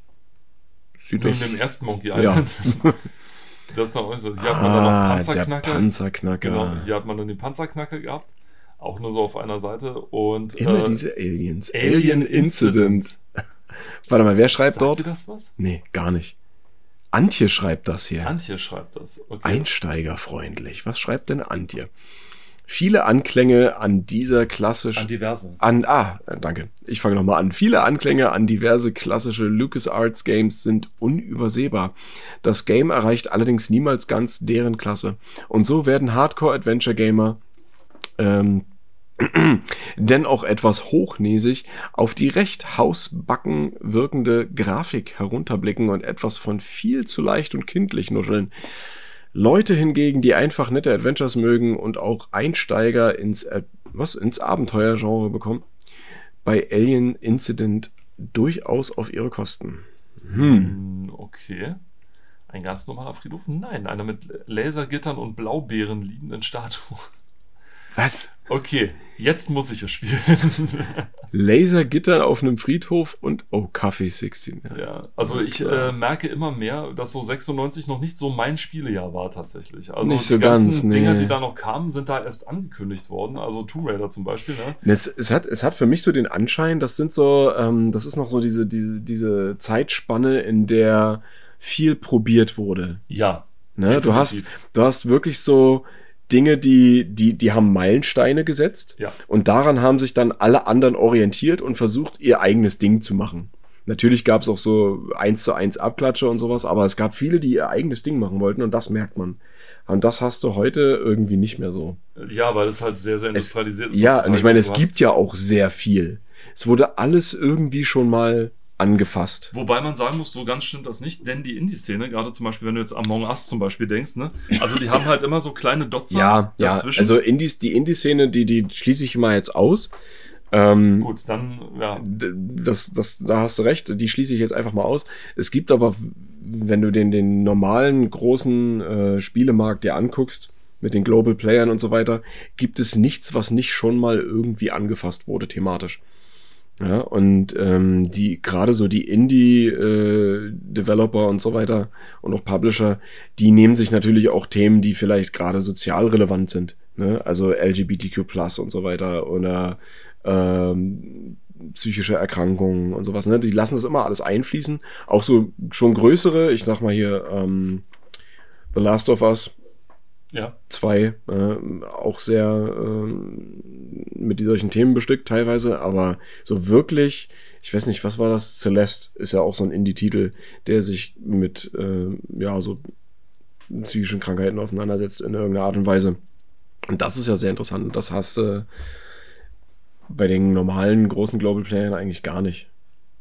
sieht neben das. dem ersten Monkey Island. Ja. <laughs> das ist noch, so. Hier hat man ah, dann noch ah, Panzerknacker. Der Panzerknacker. Genau, hier hat man dann den Panzerknacker gehabt. Auch nur so auf einer Seite. Und, Immer äh, diese Aliens. Alien, Alien Incident. Incident. <laughs> Warte mal, wer schreibt Sagt dort? Dir das was? Nee, gar nicht. Antje schreibt das hier. Antje schreibt das. Okay. Einsteigerfreundlich. Was schreibt denn Antje? Viele Anklänge an dieser klassischen. An diverse. An, ah, danke. Ich fange nochmal an. Viele Anklänge an diverse klassische LucasArts Games sind unübersehbar. Das Game erreicht allerdings niemals ganz deren Klasse. Und so werden Hardcore-Adventure-Gamer ähm, denn auch etwas hochnäsig auf die recht hausbacken wirkende Grafik herunterblicken und etwas von viel zu leicht und kindlich nuscheln. Leute hingegen, die einfach nette Adventures mögen und auch Einsteiger ins, was, ins Abenteuergenre bekommen, bei Alien Incident durchaus auf ihre Kosten. Hm. Okay. Ein ganz normaler Friedhof? Nein, einer mit Lasergittern und Blaubeeren liebenden Statue. Was? Okay, jetzt muss ich es spielen. <laughs> Lasergittern auf einem Friedhof und oh, Kaffee 16. Ja, ja also ich äh, merke immer mehr, dass so 96 noch nicht so mein Spielejahr war tatsächlich. Also nicht so die ganzen ganz, nee. Dinger, die da noch kamen, sind da erst angekündigt worden. Also Tomb Raider zum Beispiel. Ne? Es, es, hat, es hat für mich so den Anschein, das sind so, ähm, das ist noch so diese, diese, diese Zeitspanne, in der viel probiert wurde. Ja. Ne? Du hast, du hast wirklich so Dinge, die, die, die haben Meilensteine gesetzt. Ja. Und daran haben sich dann alle anderen orientiert und versucht, ihr eigenes Ding zu machen. Natürlich gab es auch so eins zu eins Abklatsche und sowas, aber es gab viele, die ihr eigenes Ding machen wollten und das merkt man. Und das hast du heute irgendwie nicht mehr so. Ja, weil es halt sehr, sehr industrialisiert es, ist. Ja, und ich meine, es gibt ja auch sehr viel. Es wurde alles irgendwie schon mal angefasst. Wobei man sagen muss, so ganz stimmt das nicht, denn die Indie-Szene, gerade zum Beispiel, wenn du jetzt Among Us zum Beispiel denkst, ne, also die haben halt immer so kleine Dotzer ja, dazwischen. Ja, also Indies, die Indie-Szene, die, die schließe ich mal jetzt aus. Ähm, Gut, dann, ja. Das, das, da hast du recht, die schließe ich jetzt einfach mal aus. Es gibt aber, wenn du den, den normalen großen äh, Spielemarkt dir anguckst, mit den Global Playern und so weiter, gibt es nichts, was nicht schon mal irgendwie angefasst wurde thematisch. Ja, und ähm, die gerade so die Indie-Developer äh, und so weiter und auch Publisher, die nehmen sich natürlich auch Themen, die vielleicht gerade sozial relevant sind. Ne? Also LGBTQ und so weiter oder ähm, psychische Erkrankungen und sowas. Ne? Die lassen das immer alles einfließen. Auch so schon größere, ich sag mal hier, ähm, The Last of Us. Ja. Zwei, äh, auch sehr äh, mit solchen Themen bestückt teilweise, aber so wirklich, ich weiß nicht, was war das? Celeste ist ja auch so ein Indie-Titel, der sich mit, äh, ja, so psychischen Krankheiten auseinandersetzt in irgendeiner Art und Weise. Und das ist ja sehr interessant. Das hast du bei den normalen großen Global Playern eigentlich gar nicht.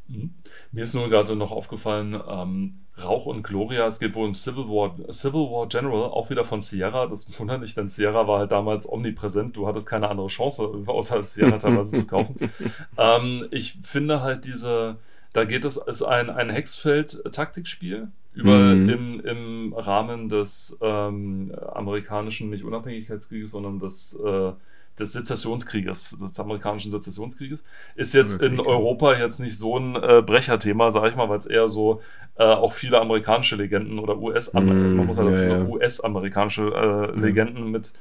Mhm. Mir ist nur gerade noch aufgefallen, ähm, Rauch und Gloria, es geht wohl um Civil War, Civil War General, auch wieder von Sierra. Das wundert nicht, denn Sierra war halt damals omnipräsent. Du hattest keine andere Chance, <laughs> außer als Sierra teilweise zu kaufen. <laughs> Ähm, ich finde halt diese, da geht es, ist ein, ein Hexfeld-Taktikspiel über Mhm. im, im Rahmen des ähm, amerikanischen, nicht Unabhängigkeitskrieges, sondern des, äh, des Sezessionskrieges, des amerikanischen Sezessionskrieges. Ist jetzt in. Europa jetzt nicht so ein äh, Brecherthema, sage ich mal, weil es eher so äh, auch viele amerikanische Legenden oder US, Mm, man muss halt dazu ja, sagen, ja. US-amerikanische äh, Legenden mit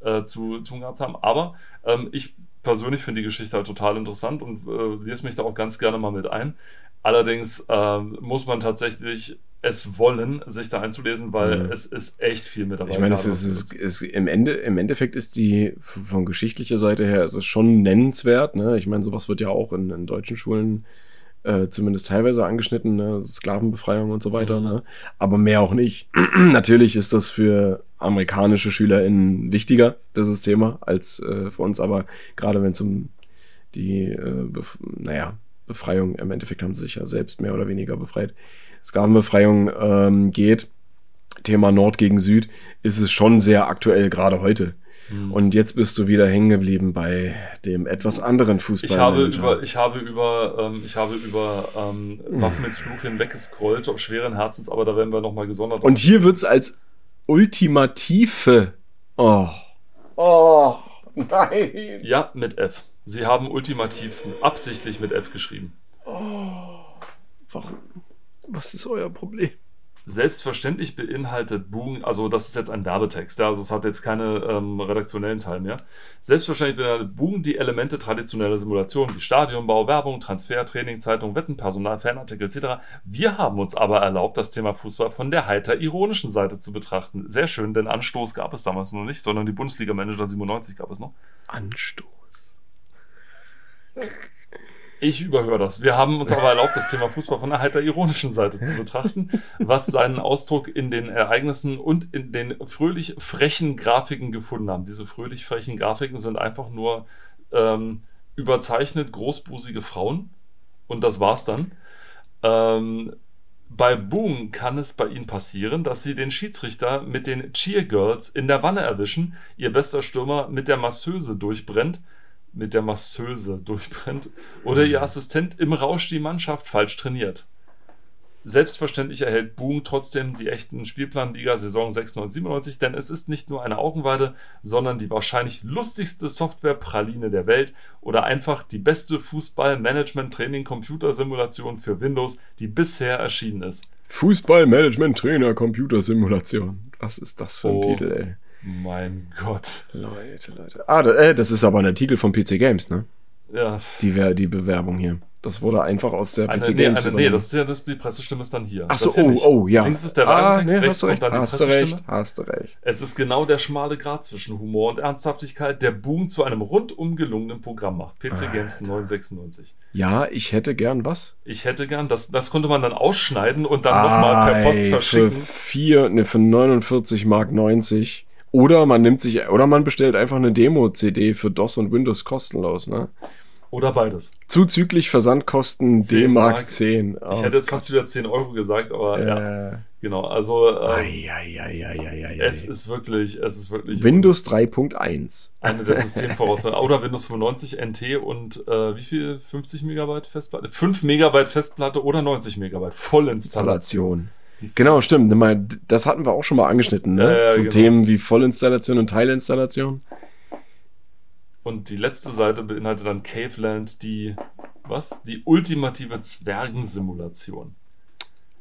äh, zu tun gehabt haben. Aber ähm, ich persönlich finde die Geschichte halt total interessant und äh, lese mich da auch ganz gerne mal mit ein. Allerdings ähm, muss man tatsächlich es wollen, sich da einzulesen, weil Mhm. es ist echt viel mit dabei. Ich meine, es ist, es ist, im, Ende, im Endeffekt ist die von geschichtlicher Seite her ist es schon nennenswert. Ne? Ich meine, sowas wird ja auch in, in deutschen Schulen äh, zumindest teilweise angeschnitten, ne? Sklavenbefreiung und so weiter. Mhm. Ne? Aber mehr auch nicht. <clears throat> Natürlich ist das für amerikanische SchülerInnen wichtiger, dieses Thema, als äh, für uns. Aber gerade wenn es um die äh, naja, Befreiung, im Endeffekt haben sie sich ja selbst mehr oder weniger befreit, Sklavenbefreiung ähm, geht, Thema Nord gegen Süd, ist es schon sehr aktuell, gerade heute. Hm. Und jetzt bist du wieder hängen geblieben bei dem etwas anderen Fußball. Ich habe über, ich habe über, ähm, ich habe über ähm, Waffen mit Fluch hinweggescrollt, schweren Herzens, aber da werden wir nochmal gesondert. Und hier wird es als ultimative. Oh. Oh, <laughs> nein. ja, mit F. Sie haben ultimativ absichtlich mit F geschrieben. Warum? Was ist euer Problem? Selbstverständlich beinhaltet Boom, also das ist jetzt ein Werbetext, ja, also es hat jetzt keine ähm, redaktionellen Teil mehr. Selbstverständlich beinhaltet Boom die Elemente traditioneller Simulation wie Stadionbau, Werbung, Transfer, Training, Zeitung, Wetten, Personal, Fanartikel etc. Wir haben uns aber erlaubt, das Thema Fußball von der heiter ironischen Seite zu betrachten. Sehr schön, denn Anstoß gab es damals noch nicht, sondern die Bundesliga-Manager 97 gab es noch. Anstoß. Ich überhöre das. Wir haben uns aber erlaubt, das Thema Fußball von der heiter ironischen Seite zu <laughs> betrachten, was seinen Ausdruck in den Ereignissen und in den fröhlich frechen Grafiken gefunden haben. Diese fröhlich frechen Grafiken sind einfach nur ähm, überzeichnet großbusige Frauen und das war's dann. Ähm, bei Boom kann es bei ihnen passieren, dass sie den Schiedsrichter mit den Cheergirls in der Wanne erwischen, ihr bester Stürmer mit der Masseuse durchbrennt, mit der Masseuse durchbrennt oder ihr Assistent im Rausch die Mannschaft falsch trainiert. Selbstverständlich erhält Boom trotzdem die echten Spielplanliga Saison 96-97, denn es ist nicht nur eine Augenweide, sondern die wahrscheinlich lustigste Softwarepraline der Welt oder einfach die beste Fußball-Management-Training-Computersimulation für Windows, die bisher erschienen ist. Fußball-Management-Trainer, Computersimulation. Was ist das für ein Oh. Titel, ey? Mein Gott. Leute, Leute. Ah, da, äh, das ist aber ein Artikel von PC Games, ne? Ja. Die, Wer- die Bewerbung hier. Das wurde einfach aus der Eine, PC nee, Games eine, nee, das ist ja das, die Pressestimme ist dann hier. Ach so, Das hier oh, oh, ja. Links ist der ah, Werbungtext, nee, rechts hast du recht, kommt dann die hast du Pressestimme. recht, hast du recht. Es ist genau der schmale Grat zwischen Humor und Ernsthaftigkeit, der Boom zu einem rundum gelungenen Programm macht. PC Games 996. Ja, ich hätte gern was. Ich hätte gern, das, das konnte man dann ausschneiden und dann nochmal per Post verschicken. Für, vier, ne, für 49 Mark 90. Oder man nimmt sich, oder man bestellt einfach eine Demo-CD für DOS und Windows kostenlos, ne? Oder beides. Zuzüglich Versandkosten 10 D-Mark Mark. 10. Oh, ich hätte jetzt fast wieder 10 Euro gesagt, aber ja, äh, genau. Also ähm, es ist wirklich, es ist wirklich Windows 3.1. eine der Systemvoraussetzungen. Oder Windows 95 NT und äh, wie viel? 50 Megabyte Festplatte? 5 Megabyte Festplatte oder 90 Megabyte Vollinstallation. Installation. Genau, stimmt. Das hatten wir auch schon mal angeschnitten, ne? Ja, ja, so genau. Themen wie Vollinstallation und Teilinstallation. Und die letzte Seite beinhaltet dann Caveland, die, was? Die ultimative Zwergensimulation.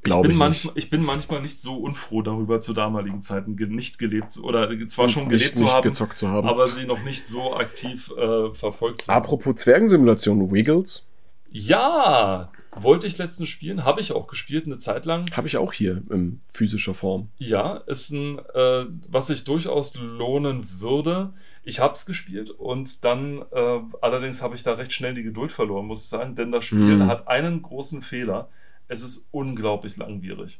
Glaube bin ich, manchmal, ich bin manchmal nicht so unfroh darüber, zu damaligen Zeiten nicht gelebt zu- oder zwar schon nicht, gelebt zu nicht haben, gezockt zu haben. aber sie noch nicht so aktiv äh, verfolgt zu haben. Apropos Zwergensimulation, Wiggles. Ja, wollte ich letztens spielen, habe ich auch gespielt, eine Zeit lang. Habe ich auch hier in physischer Form. Ja, ist ein, äh, was sich durchaus lohnen würde. Ich habe es gespielt und dann, äh, allerdings habe ich da recht schnell die Geduld verloren, muss ich sagen, denn das Spiel Hm. hat einen großen Fehler. Es ist unglaublich langwierig.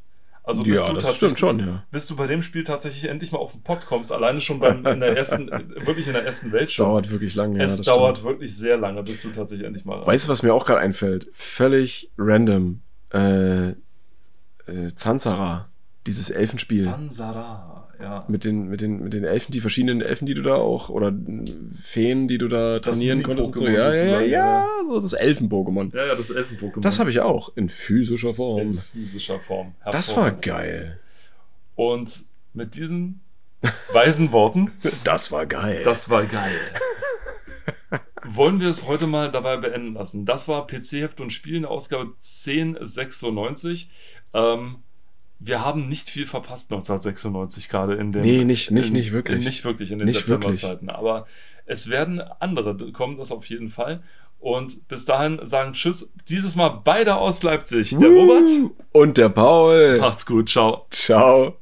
Also bist ja, du das tatsächlich, stimmt schon, ja. bis du bei dem Spiel tatsächlich endlich mal auf den Pott kommst, alleine schon beim, in der ersten, <laughs> wirklich in der ersten Welt Es schon. dauert wirklich lange. es das dauert stimmt. wirklich sehr lange, bis du tatsächlich endlich mal Weißt du, was mir auch gerade einfällt? Völlig random. Äh, äh, Zanzara, dieses Elfenspiel. Sansara, ja. mit den, mit den, mit den Elfen, die verschiedenen Elfen, die du da auch, oder Feen, die du da trainieren konntest so. Ja, ja, ja, so das Elfen-Pokémon. Ja, ja, das Elfen-Pokémon. Das habe ich auch in physischer in Form. physischer Form. Das war geil. Und mit diesen weisen Worten, <laughs> Das war geil. das war geil. <laughs> Wollen wir es heute mal dabei beenden lassen? Das war PC-Heft und Spiel in der Ausgabe 1096. Ähm, wir haben nicht viel verpasst 1996 gerade in den. Nee, nicht- nicht- in, nicht wirklich. In, nicht wirklich in den. Septemberzeiten. Aber es werden andere kommen, das auf jeden Fall. Und bis dahin sagen Tschüss. Dieses Mal beide aus Leipzig. Der Robert. Und der Paul. Macht's gut. Ciao. Ciao.